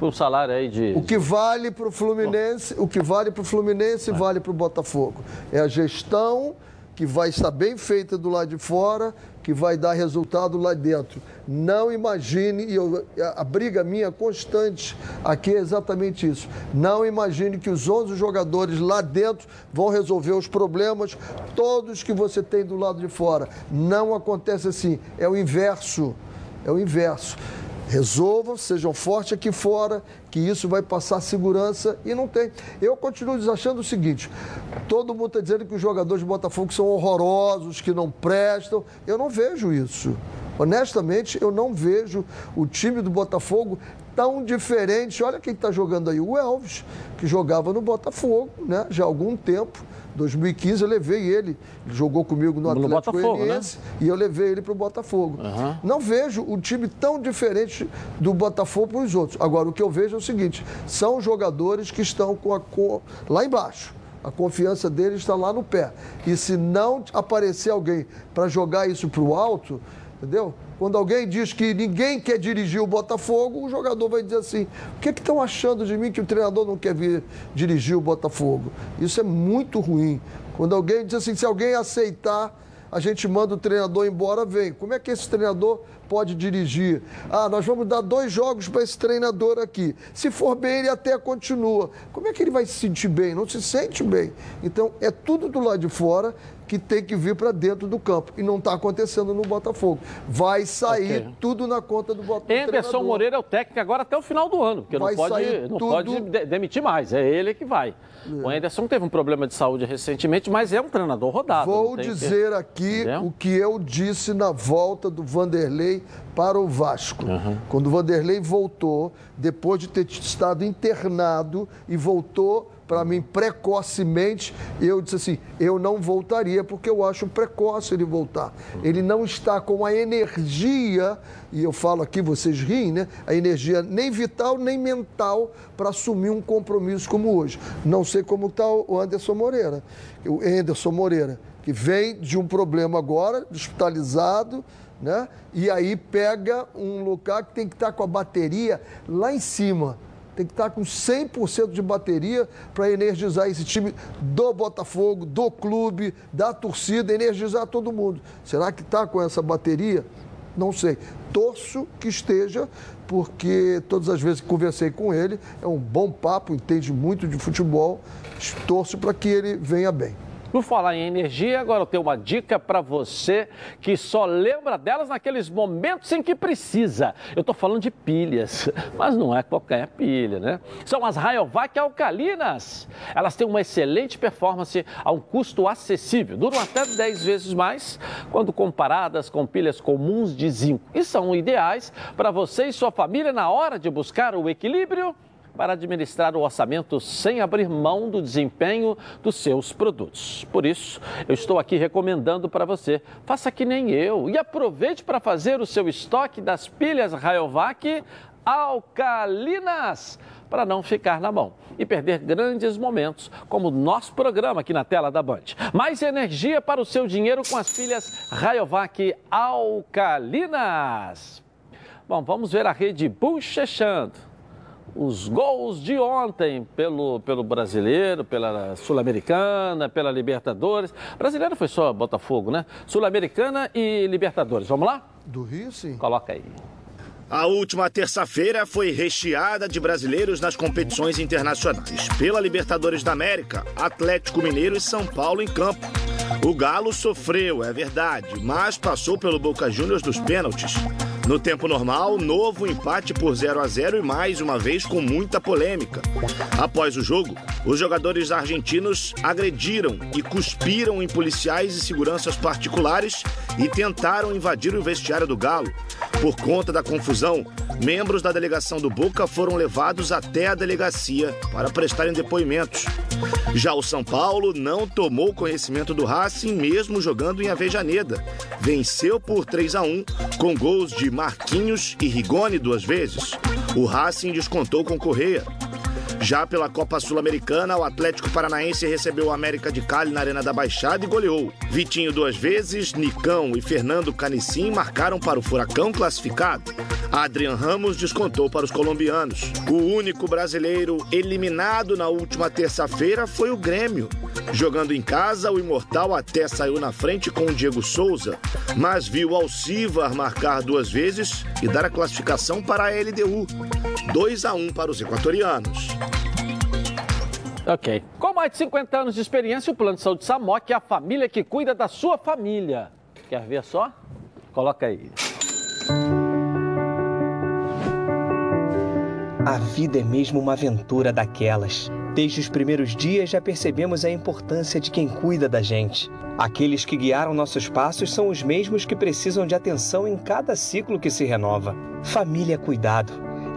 um salário aí de... O que vale para o Fluminense, o que vale para o Fluminense, vale para o Botafogo. É a gestão que vai estar bem feita do lado de fora que vai dar resultado lá dentro. Não imagine, e eu, a briga minha constante aqui é exatamente isso. Não imagine que os 11 jogadores lá dentro vão resolver os problemas todos que você tem do lado de fora. Não acontece assim. É o inverso. É o inverso. Resolvam, sejam fortes aqui fora, que isso vai passar segurança e não tem. Eu continuo achando o seguinte: todo mundo está dizendo que os jogadores de Botafogo são horrorosos, que não prestam. Eu não vejo isso. Honestamente, eu não vejo o time do Botafogo tão diferente. Olha quem está jogando aí, o Elvis, que jogava no Botafogo, né? Já há algum tempo. 2015 eu levei ele, ele jogou comigo no, no Atlético né? Goianiense né? e eu levei ele para o Botafogo. Uhum. Não vejo um time tão diferente do Botafogo para os outros. Agora, o que eu vejo é o seguinte, são jogadores que estão com a cor lá embaixo. A confiança deles está lá no pé. E se não aparecer alguém para jogar isso para o alto, entendeu? Quando alguém diz que ninguém quer dirigir o Botafogo, o jogador vai dizer assim: o que é estão achando de mim que o treinador não quer vir dirigir o Botafogo? Isso é muito ruim. Quando alguém diz assim: se alguém aceitar, a gente manda o treinador embora, vem. Como é que esse treinador pode dirigir? Ah, nós vamos dar dois jogos para esse treinador aqui. Se for bem, ele até continua. Como é que ele vai se sentir bem? Não se sente bem. Então, é tudo do lado de fora que tem que vir para dentro do campo. E não está acontecendo no Botafogo. Vai sair okay. tudo na conta do Botafogo. Anderson Moreira é o técnico agora até o final do ano, porque vai não pode, não tudo... pode demitir mais. É ele que vai. É. O Anderson teve um problema de saúde recentemente, mas é um treinador rodado. Vou dizer que... aqui Entendeu? o que eu disse na volta do Vanderlei para o Vasco. Uhum. Quando o Vanderlei voltou, depois de ter estado internado e voltou para mim precocemente, eu disse assim: eu não voltaria porque eu acho precoce ele voltar. Ele não está com a energia, e eu falo aqui, vocês riem, né? A energia nem vital nem mental para assumir um compromisso como hoje. Não sei como está o Anderson Moreira. O Anderson Moreira, que vem de um problema agora, hospitalizado, né? E aí pega um lugar que tem que estar tá com a bateria lá em cima tem que estar com 100% de bateria para energizar esse time do Botafogo, do clube, da torcida, energizar todo mundo. Será que está com essa bateria? Não sei. Torço que esteja, porque todas as vezes que conversei com ele, é um bom papo, entende muito de futebol. Torço para que ele venha bem. Por falar em energia, agora eu tenho uma dica para você que só lembra delas naqueles momentos em que precisa. Eu estou falando de pilhas, mas não é qualquer pilha, né? São as Rayovac alcalinas. Elas têm uma excelente performance a um custo acessível. Duram até 10 vezes mais quando comparadas com pilhas comuns de zinco. E são ideais para você e sua família na hora de buscar o equilíbrio para administrar o orçamento sem abrir mão do desempenho dos seus produtos. Por isso, eu estou aqui recomendando para você, faça que nem eu e aproveite para fazer o seu estoque das pilhas Rayovac alcalinas para não ficar na mão e perder grandes momentos, como o nosso programa aqui na tela da Band. Mais energia para o seu dinheiro com as pilhas Rayovac alcalinas. Bom, vamos ver a rede bochechando os gols de ontem pelo, pelo brasileiro, pela Sul-Americana, pela Libertadores. Brasileiro foi só Botafogo, né? Sul-Americana e Libertadores. Vamos lá? Do Rio, sim. Coloca aí. A última terça-feira foi recheada de brasileiros nas competições internacionais. Pela Libertadores da América, Atlético Mineiro e São Paulo em campo. O Galo sofreu, é verdade, mas passou pelo Boca Juniors dos pênaltis. No tempo normal, novo empate por 0 a 0 e mais uma vez com muita polêmica. Após o jogo, os jogadores argentinos agrediram e cuspiram em policiais e seguranças particulares e tentaram invadir o vestiário do Galo. Por conta da confusão, membros da delegação do Boca foram levados até a delegacia para prestarem depoimentos. Já o São Paulo não tomou conhecimento do Racing, mesmo jogando em Avejaneda. Venceu por 3 a 1 com gols de Marquinhos e Rigoni duas vezes. O Racing descontou com Correia. Já pela Copa Sul-Americana, o Atlético Paranaense recebeu o América de Cali na Arena da Baixada e goleou. Vitinho duas vezes, Nicão e Fernando Canicim marcaram para o Furacão classificado. Adrian Ramos descontou para os colombianos. O único brasileiro eliminado na última terça-feira foi o Grêmio. Jogando em casa, o Imortal até saiu na frente com o Diego Souza, mas viu Alcivar marcar duas vezes e dar a classificação para a LDU. 2 a 1 para os equatorianos. Ok. Com mais de 50 anos de experiência, o Plano de Saúde Samok é a família que cuida da sua família. Quer ver só? Coloca aí. A vida é mesmo uma aventura daquelas. Desde os primeiros dias já percebemos a importância de quem cuida da gente. Aqueles que guiaram nossos passos são os mesmos que precisam de atenção em cada ciclo que se renova. Família é cuidado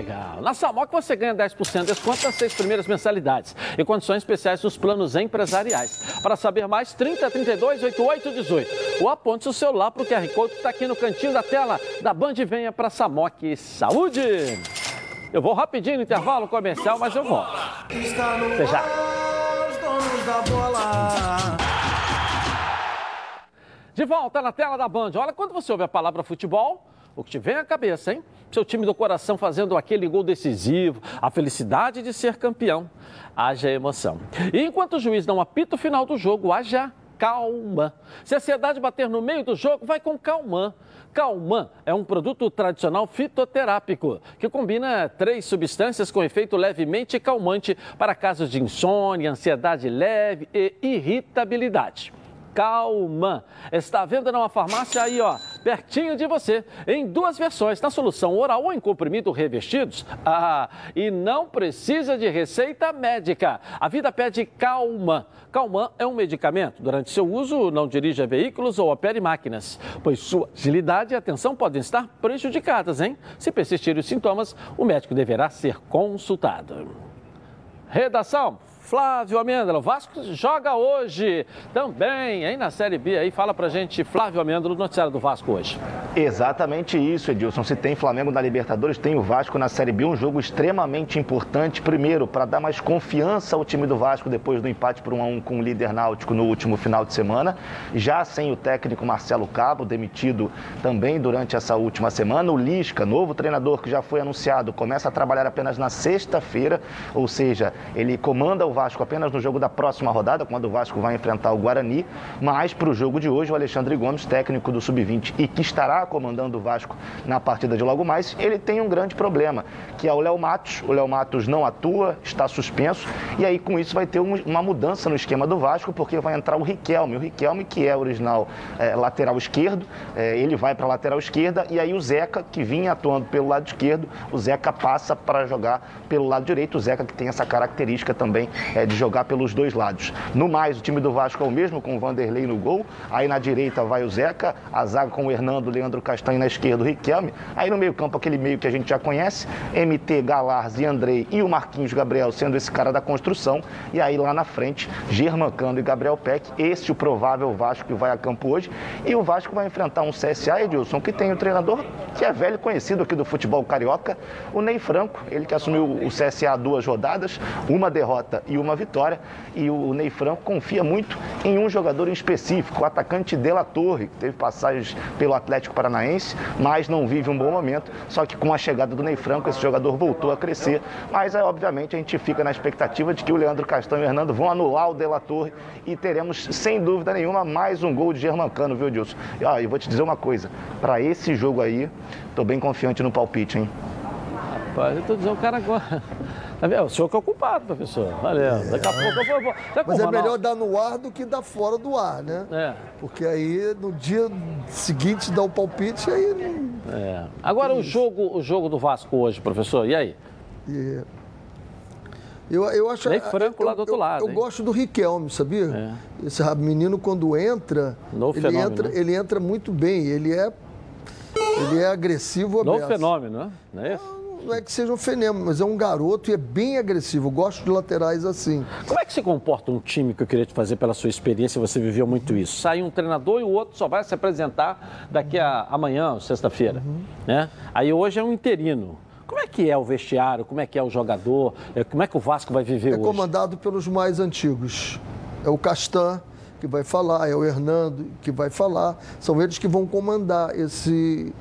Legal. Na Samok você ganha 10% de desconto nas seis primeiras mensalidades e condições especiais nos planos empresariais. Para saber mais, 30 32 88 18. Ou aponte o celular para o QR Code que está aqui no cantinho da tela da Band e venha para Samok Saúde. Eu vou rapidinho no intervalo comercial, mas eu volto. Até já. De volta na tela da Band. Olha, quando você ouve a palavra futebol, o que te vem à cabeça, hein? Seu time do coração fazendo aquele gol decisivo, a felicidade de ser campeão. Haja emoção. E enquanto o juiz não apita o final do jogo, haja calma. Se a ansiedade bater no meio do jogo, vai com calmã. Calman é um produto tradicional fitoterápico que combina três substâncias com efeito levemente calmante para casos de insônia, ansiedade leve e irritabilidade. Calman está à venda numa farmácia aí, ó, pertinho de você, em duas versões, na solução oral ou em comprimido revestidos. Ah, e não precisa de receita médica. A vida pede Calman. Calman é um medicamento. Durante seu uso, não dirija veículos ou opere máquinas, pois sua agilidade e atenção podem estar prejudicadas, hein? Se persistirem os sintomas, o médico deverá ser consultado. Redação, Flávio Amêndola, o Vasco joga hoje também, hein, na Série B aí. Fala pra gente, Flávio Amêndola, noticiário do Vasco hoje. Exatamente isso, Edilson. Se tem Flamengo na Libertadores, tem o Vasco na Série B, um jogo extremamente importante. Primeiro, para dar mais confiança ao time do Vasco depois do empate por 1 a 1 com o líder náutico no último final de semana. Já sem o técnico Marcelo Cabo, demitido também durante essa última semana. O Lisca, novo treinador que já foi anunciado, começa a trabalhar apenas na sexta-feira, ou seja, ele comanda o Vasco apenas no jogo da próxima rodada, quando o Vasco vai enfrentar o Guarani. Mas para o jogo de hoje, o Alexandre Gomes, técnico do Sub-20 e que estará comandando o Vasco na partida de logo mais, ele tem um grande problema, que é o Léo Matos. O Léo Matos não atua, está suspenso, e aí com isso vai ter uma mudança no esquema do Vasco, porque vai entrar o Riquelme. O Riquelme, que é original é, lateral esquerdo, é, ele vai para a lateral esquerda, e aí o Zeca, que vinha atuando pelo lado esquerdo, o Zeca passa para jogar pelo lado direito. O Zeca que tem essa característica também é, de jogar pelos dois lados. No mais, o time do Vasco é o mesmo, com o Vanderlei no gol. Aí na direita vai o Zeca, a zaga com o Hernando, Leandro Castanho na esquerda, o Riquelme. Aí no meio-campo, aquele meio que a gente já conhece: MT, Galarz e Andrei e o Marquinhos Gabriel sendo esse cara da construção. E aí lá na frente, Germancano e Gabriel Peck. Esse o provável Vasco que vai a campo hoje. E o Vasco vai enfrentar um CSA, Edilson, que tem um treinador que é velho conhecido aqui do futebol carioca, o Ney Franco. Ele que assumiu o CSA duas rodadas, uma derrota e uma vitória. E o Ney Franco confia muito em um jogador em específico, o atacante Dela Torre, que teve passagens pelo Atlético Paranaense, mas não vive um bom momento. Só que com a chegada do Ney Franco, esse jogador voltou a crescer. Mas, é, obviamente, a gente fica na expectativa de que o Leandro Castanho e o Hernando vão anular o Dela Torre e teremos, sem dúvida nenhuma, mais um gol de Germancano, viu, Dilson? E ó, eu vou te dizer uma coisa: para esse jogo aí, tô bem confiante no palpite, hein? Rapaz, eu tô dizendo o cara agora. É o senhor que é o culpado, professor. Valeu. Daqui a pouco eu vou. Mas é melhor dar no ar do que dar fora do ar, né? É. Porque aí no dia seguinte dá o palpite, aí não. É. Agora o jogo, o jogo do Vasco hoje, professor, e aí? E... Eu, eu acho. Ney Franco eu, lá do outro eu, lado. Eu hein? gosto do Riquelme, sabia? É. Esse menino, quando entra, Novo ele, fenômeno, entra né? ele entra muito bem. Ele é, ele é agressivo Novo aberto. fenômeno, né? Não é isso? Não é que seja um fenômeno, mas é um garoto e é bem agressivo. Eu gosto de laterais assim. Como é que se comporta um time que eu queria te fazer pela sua experiência? Você viveu muito isso. Sai um treinador e o outro só vai se apresentar daqui a amanhã, sexta-feira. Né? Aí hoje é um interino. Como é que é o vestiário? Como é que é o jogador? É, Como é que o Vasco vai viver É hoje? comandado pelos mais antigos. É o Castan que vai falar, é o Hernando que vai falar. São eles que vão comandar esse,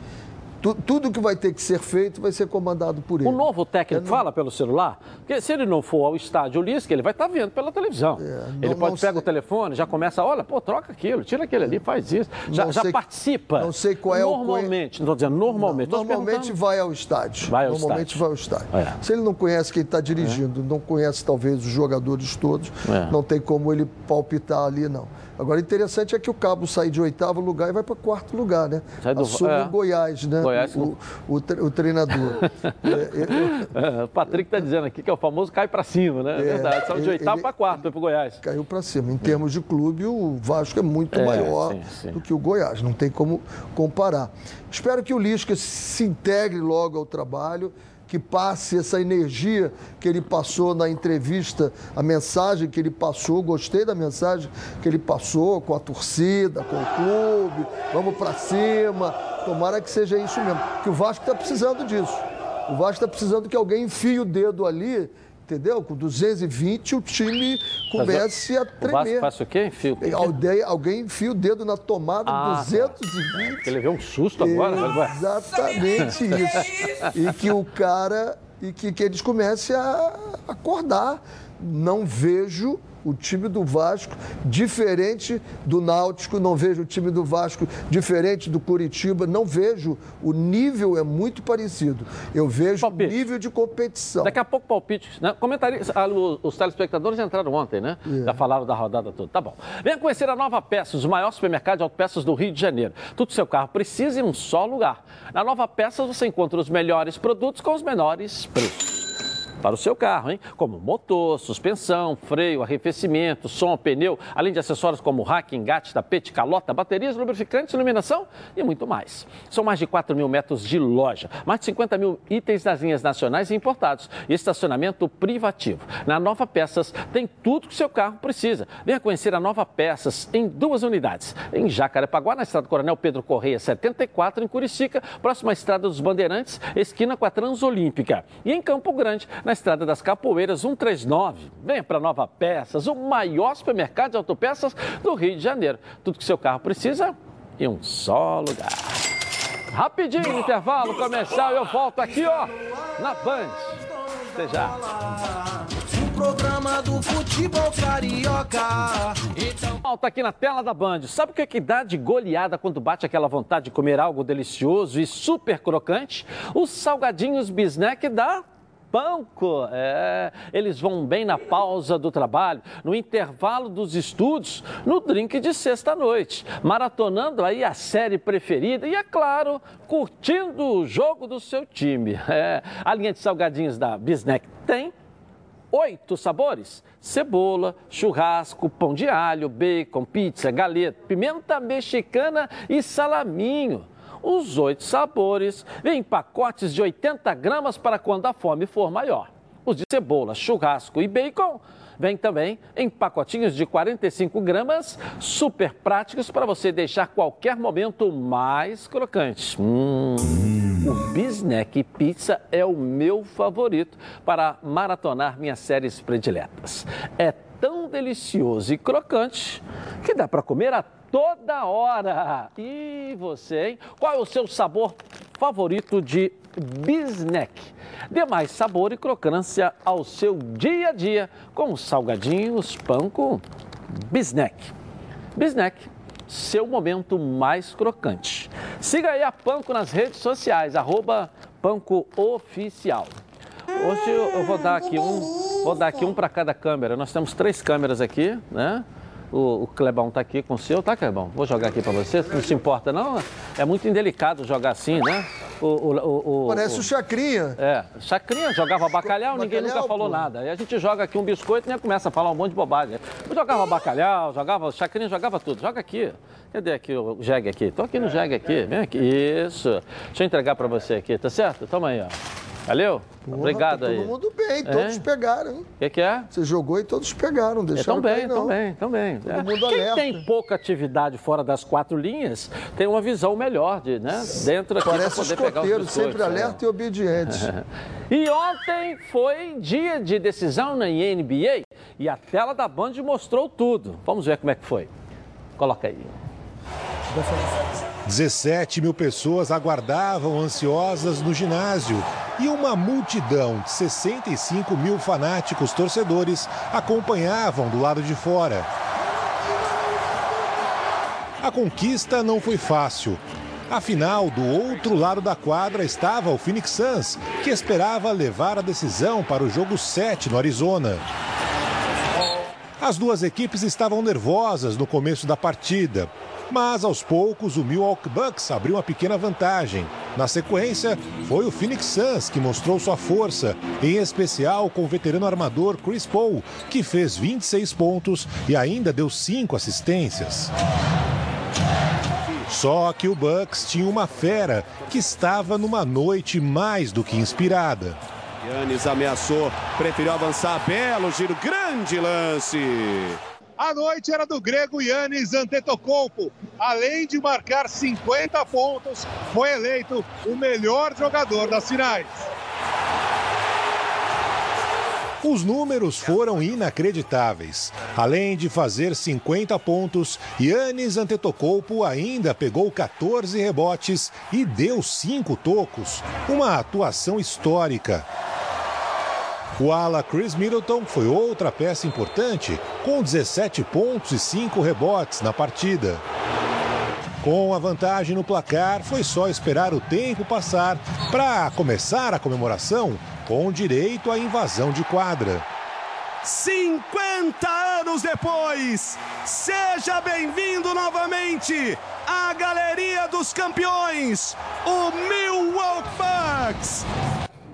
tu, tudo que vai ter que ser feito vai ser comandado por ele. O novo técnico Eu não- fala pelo celular? Porque se ele não for ao estádio Lisca, ele vai estar vendo pela televisão. ele É, não- pode não pegar o telefone, já começa, olha, pô, troca aquilo, tira aquele ali, faz isso. Já, Não já sei- participa. não sei qual é o- Normalmente, não estou dizendo normalmente. te Normalmente vai ao estádio. Vai ao Normalmente estádio. vai ao estádio. É. Se ele não conhece quem está dirigindo, não conhece talvez os jogadores todos, É. não tem como ele palpitar ali, não. Agora, interessante é que o Cabo sai de oitavo lugar e vai para quarto lugar, né? Sai do- Assume é. o Goiás, né? Goiás o, o, o treinador. É, eu- É, o Patrick está dizendo aqui que é o famoso cai para cima, né? É verdade. Saiu de oitavo para quarto, foi pro Goiás. caiu para cima. Em termos de clube, o Vasco é muito É, maior sim, sim. do que o Goiás, não tem como comparar. Espero que o Lisca se integre logo ao trabalho, que passe essa energia que ele passou na entrevista, a mensagem que ele passou, gostei da mensagem que ele passou com a torcida, com o clube, vamos para cima. Tomara que seja isso mesmo, que o Vasco está precisando disso. O Vasco está precisando que alguém enfie o dedo ali, entendeu? Com 220 o time comece a O Vasco tremer. o quê? Enfia o quê? Alguém, alguém enfia o dedo na tomada, Ah, tá. 220. Porque ele vê um susto agora. né? Exatamente isso. E que o cara. E que, que eles comecem a acordar. Não vejo o time do Vasco diferente do Náutico, não vejo o time do Vasco diferente do Curitiba, não vejo. O nível é muito parecido. Eu vejo o nível de competição. Daqui a pouco palpite. Né? Comentarista, ah, os telespectadores entraram ontem, né? É. Já falaram da rodada toda. Tá bom. Venha conhecer a Nova Peças, o maior supermercado de autopeças do Rio de Janeiro. Tudo seu carro precisa em um só lugar. Na Nova Peças você encontra os melhores produtos com os menores preços. Para o seu carro, hein? Como motor, suspensão, freio, arrefecimento, som, pneu, além de acessórios como rack, engate, tapete, calota, baterias, lubrificantes, iluminação e muito mais. São mais de 4 mil metros de loja, mais de 50 mil itens das linhas nacionais e importados e estacionamento privativo. Na Nova Peças tem tudo que seu carro precisa. Venha conhecer a Nova Peças em duas unidades. Em Jacarepaguá, na estrada Coronel Pedro Correia 74, em Curicica, próxima à Estrada dos Bandeirantes, esquina com a Transolímpica. E em Campo Grande, na Estrada das Capoeiras 139. Venha para Nova Peças, o maior supermercado de autopeças do Rio de Janeiro. Tudo que seu carro precisa em um só lugar. Rapidinho, intervalo comercial, eu volto aqui, ó, na Band. Até já. O programa do futebol carioca. Então Tá aqui na tela da Band. Sabe o que, é que dá de goleada quando bate aquela vontade de comer algo delicioso e super crocante? Os salgadinhos Bisnack da Panko. É, eles vão bem na pausa do trabalho, no intervalo dos estudos, no drink de sexta-noite, maratonando aí a série preferida e, é claro, curtindo o jogo do seu time. É, a linha de salgadinhos da Bisnack tem oito sabores: cebola, churrasco, pão de alho, bacon, pizza, galeta, pimenta mexicana e salaminho. Os oito sabores vêm em pacotes de 80 gramas para quando a fome for maior. Os de cebola, churrasco e bacon vêm também em pacotinhos de 45 gramas, super práticos para você deixar qualquer momento mais crocante. Hum. O Bisnack Pizza é o meu favorito para maratonar minhas séries prediletas. É tão delicioso e crocante que dá para comer a toda hora. E você, hein? Qual é o seu sabor favorito de Bisnack? Dê mais sabor e crocância ao seu dia a dia com os salgadinhos pão com Bisnack. Bisnack, seu momento mais crocante. Siga aí a Panco nas redes sociais, arroba Panco Oficial. Hoje eu vou dar aqui um, vou dar aqui um para cada câmera. Nós temos três câmeras aqui, né? O, o Clebão está aqui com o seu, tá, Clebão? Vou jogar aqui para você, não se importa não? É muito indelicado jogar assim, né? O, o, o, Parece o Chacrinha. É, Chacrinha jogava bacalhau, ninguém Bacalhau, nunca falou pô. nada. Aí a gente joga aqui um biscoito e começa a falar um monte de bobagem. Eu jogava bacalhau, jogava, Chacrinha jogava tudo. Joga aqui. Cadê aqui o jegue aqui? Tô aqui no jegue aqui, vem aqui. Isso. Deixa eu entregar para você aqui, tá certo? Toma aí, ó. Valeu? Obrigado tá aí. Todo mundo bem, todos Hein? pegaram? O que, que é? Você jogou e todos pegaram, deixaram Estão bem, cair, não. estão bem, estão bem. Todo É. mundo Quem alerta. tem pouca atividade fora das quatro linhas tem uma visão melhor de, né? Dentro aqui Parece poder pegar os sempre é. alerta e obediente. E ontem foi dia de decisão na NBA e a tela da Band mostrou tudo. Vamos ver como é que foi. Coloca aí. 17 mil pessoas aguardavam ansiosas no ginásio e uma multidão de 65 mil fanáticos torcedores acompanhavam do lado de fora. A conquista não foi fácil. Afinal, do outro lado da quadra estava o Phoenix Suns, que esperava levar a decisão para o jogo 7 no Arizona. As duas equipes estavam nervosas no começo da partida, mas aos poucos o Milwaukee Bucks abriu uma pequena vantagem. Na sequência, foi o Phoenix Suns que mostrou sua força, em especial com o veterano armador Chris Paul, que fez 26 pontos e ainda deu 5 assistências. Só que o Bucks tinha uma fera que estava numa noite mais do que inspirada. Yannis ameaçou, preferiu avançar, belo giro, grande lance. A noite era do grego Yannis Antetokounmpo. Além de marcar 50 pontos, foi eleito o melhor jogador das finais. Os números foram inacreditáveis. Além de fazer 50 pontos, Yannis Antetokounmpo ainda pegou 14 rebotes e deu 5 tocos. Uma atuação histórica. O ala Chris Middleton foi outra peça importante, com 17 pontos e 5 rebotes na partida. Com a vantagem no placar, foi só esperar o tempo passar para começar a comemoração com direito à invasão de quadra. 50 anos depois, seja bem-vindo novamente à Galeria dos Campeões, o Milwaukee Bucks.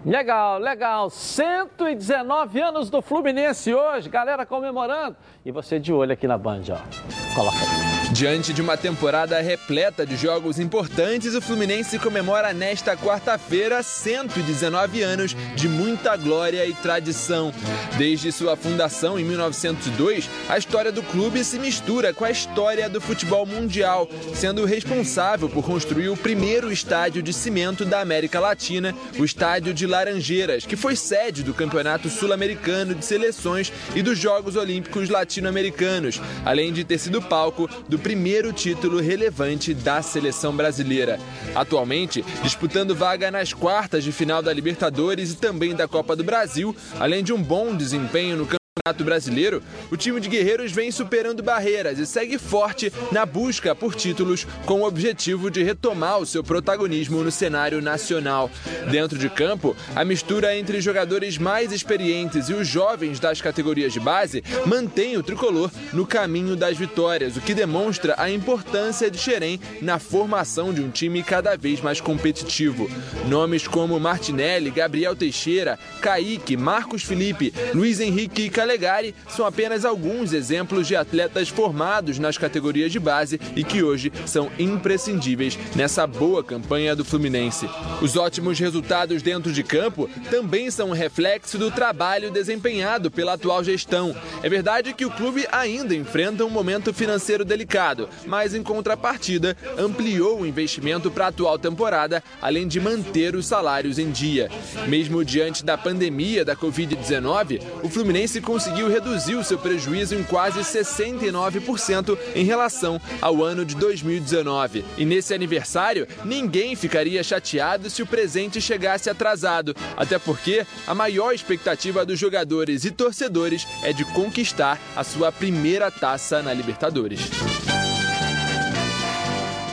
Legal, legal. 119 anos do Fluminense hoje, galera comemorando. E você de olho aqui na Band, ó. Coloca aí. Diante de uma temporada repleta de jogos importantes, o Fluminense comemora nesta quarta-feira 119 anos de muita glória e tradição. Desde sua fundação em 1902, a história do clube se mistura com a história do futebol mundial, sendo responsável por construir o primeiro estádio de cimento da América Latina, o Estádio de Laranjeiras, que foi sede do Campeonato Sul-Americano de Seleções e dos Jogos Olímpicos Latino-Americanos, além de ter sido palco do primeiro título relevante da seleção brasileira. Atualmente, disputando vaga nas quartas de final da Libertadores e também da Copa do Brasil, além de um bom desempenho no Campeonato Brasileiro, o time de Guerreiros vem superando barreiras e segue forte na busca por títulos com o objetivo de retomar o seu protagonismo no cenário nacional. Dentro de campo, a mistura entre jogadores mais experientes e os jovens das categorias de base mantém o tricolor no caminho das vitórias, o que demonstra a importância de Xerém na formação de um time cada vez mais competitivo. Nomes como Martinelli, Gabriel Teixeira, Kaique, Marcos Felipe, Luiz Henrique e Calegari são apenas alguns exemplos de atletas formados nas categorias de base e que hoje são imprescindíveis nessa boa campanha do Fluminense. Os ótimos resultados dentro de campo também são um reflexo do trabalho desempenhado pela atual gestão. É verdade que o clube ainda enfrenta um momento financeiro delicado, mas em contrapartida ampliou o investimento para a atual temporada, além de manter os salários em dia. Mesmo diante da pandemia da Covid-19, o Fluminense conseguiu reduzir o seu prejuízo em quase 69% em relação ao ano de 2019. E nesse aniversário, ninguém ficaria chateado se o presente chegasse atrasado, até porque a maior expectativa dos jogadores e torcedores é de conquistar a sua primeira taça na Libertadores.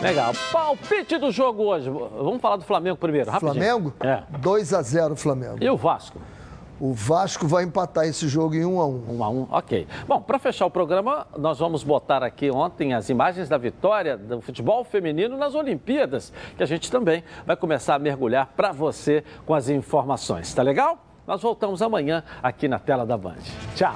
Legal. Palpite do jogo hoje. Vamos falar do Flamengo primeiro, rapidinho. Flamengo? É. 2 a 0 Flamengo. E o Vasco? O Vasco vai empatar esse jogo em 1 a 1. 1 a 1, ok. Bom, para fechar o programa, nós vamos botar aqui ontem as imagens da vitória do futebol feminino nas Olimpíadas, que a gente também vai começar a mergulhar para você com as informações. Tá legal? Nós voltamos amanhã aqui na tela da Band. Tchau.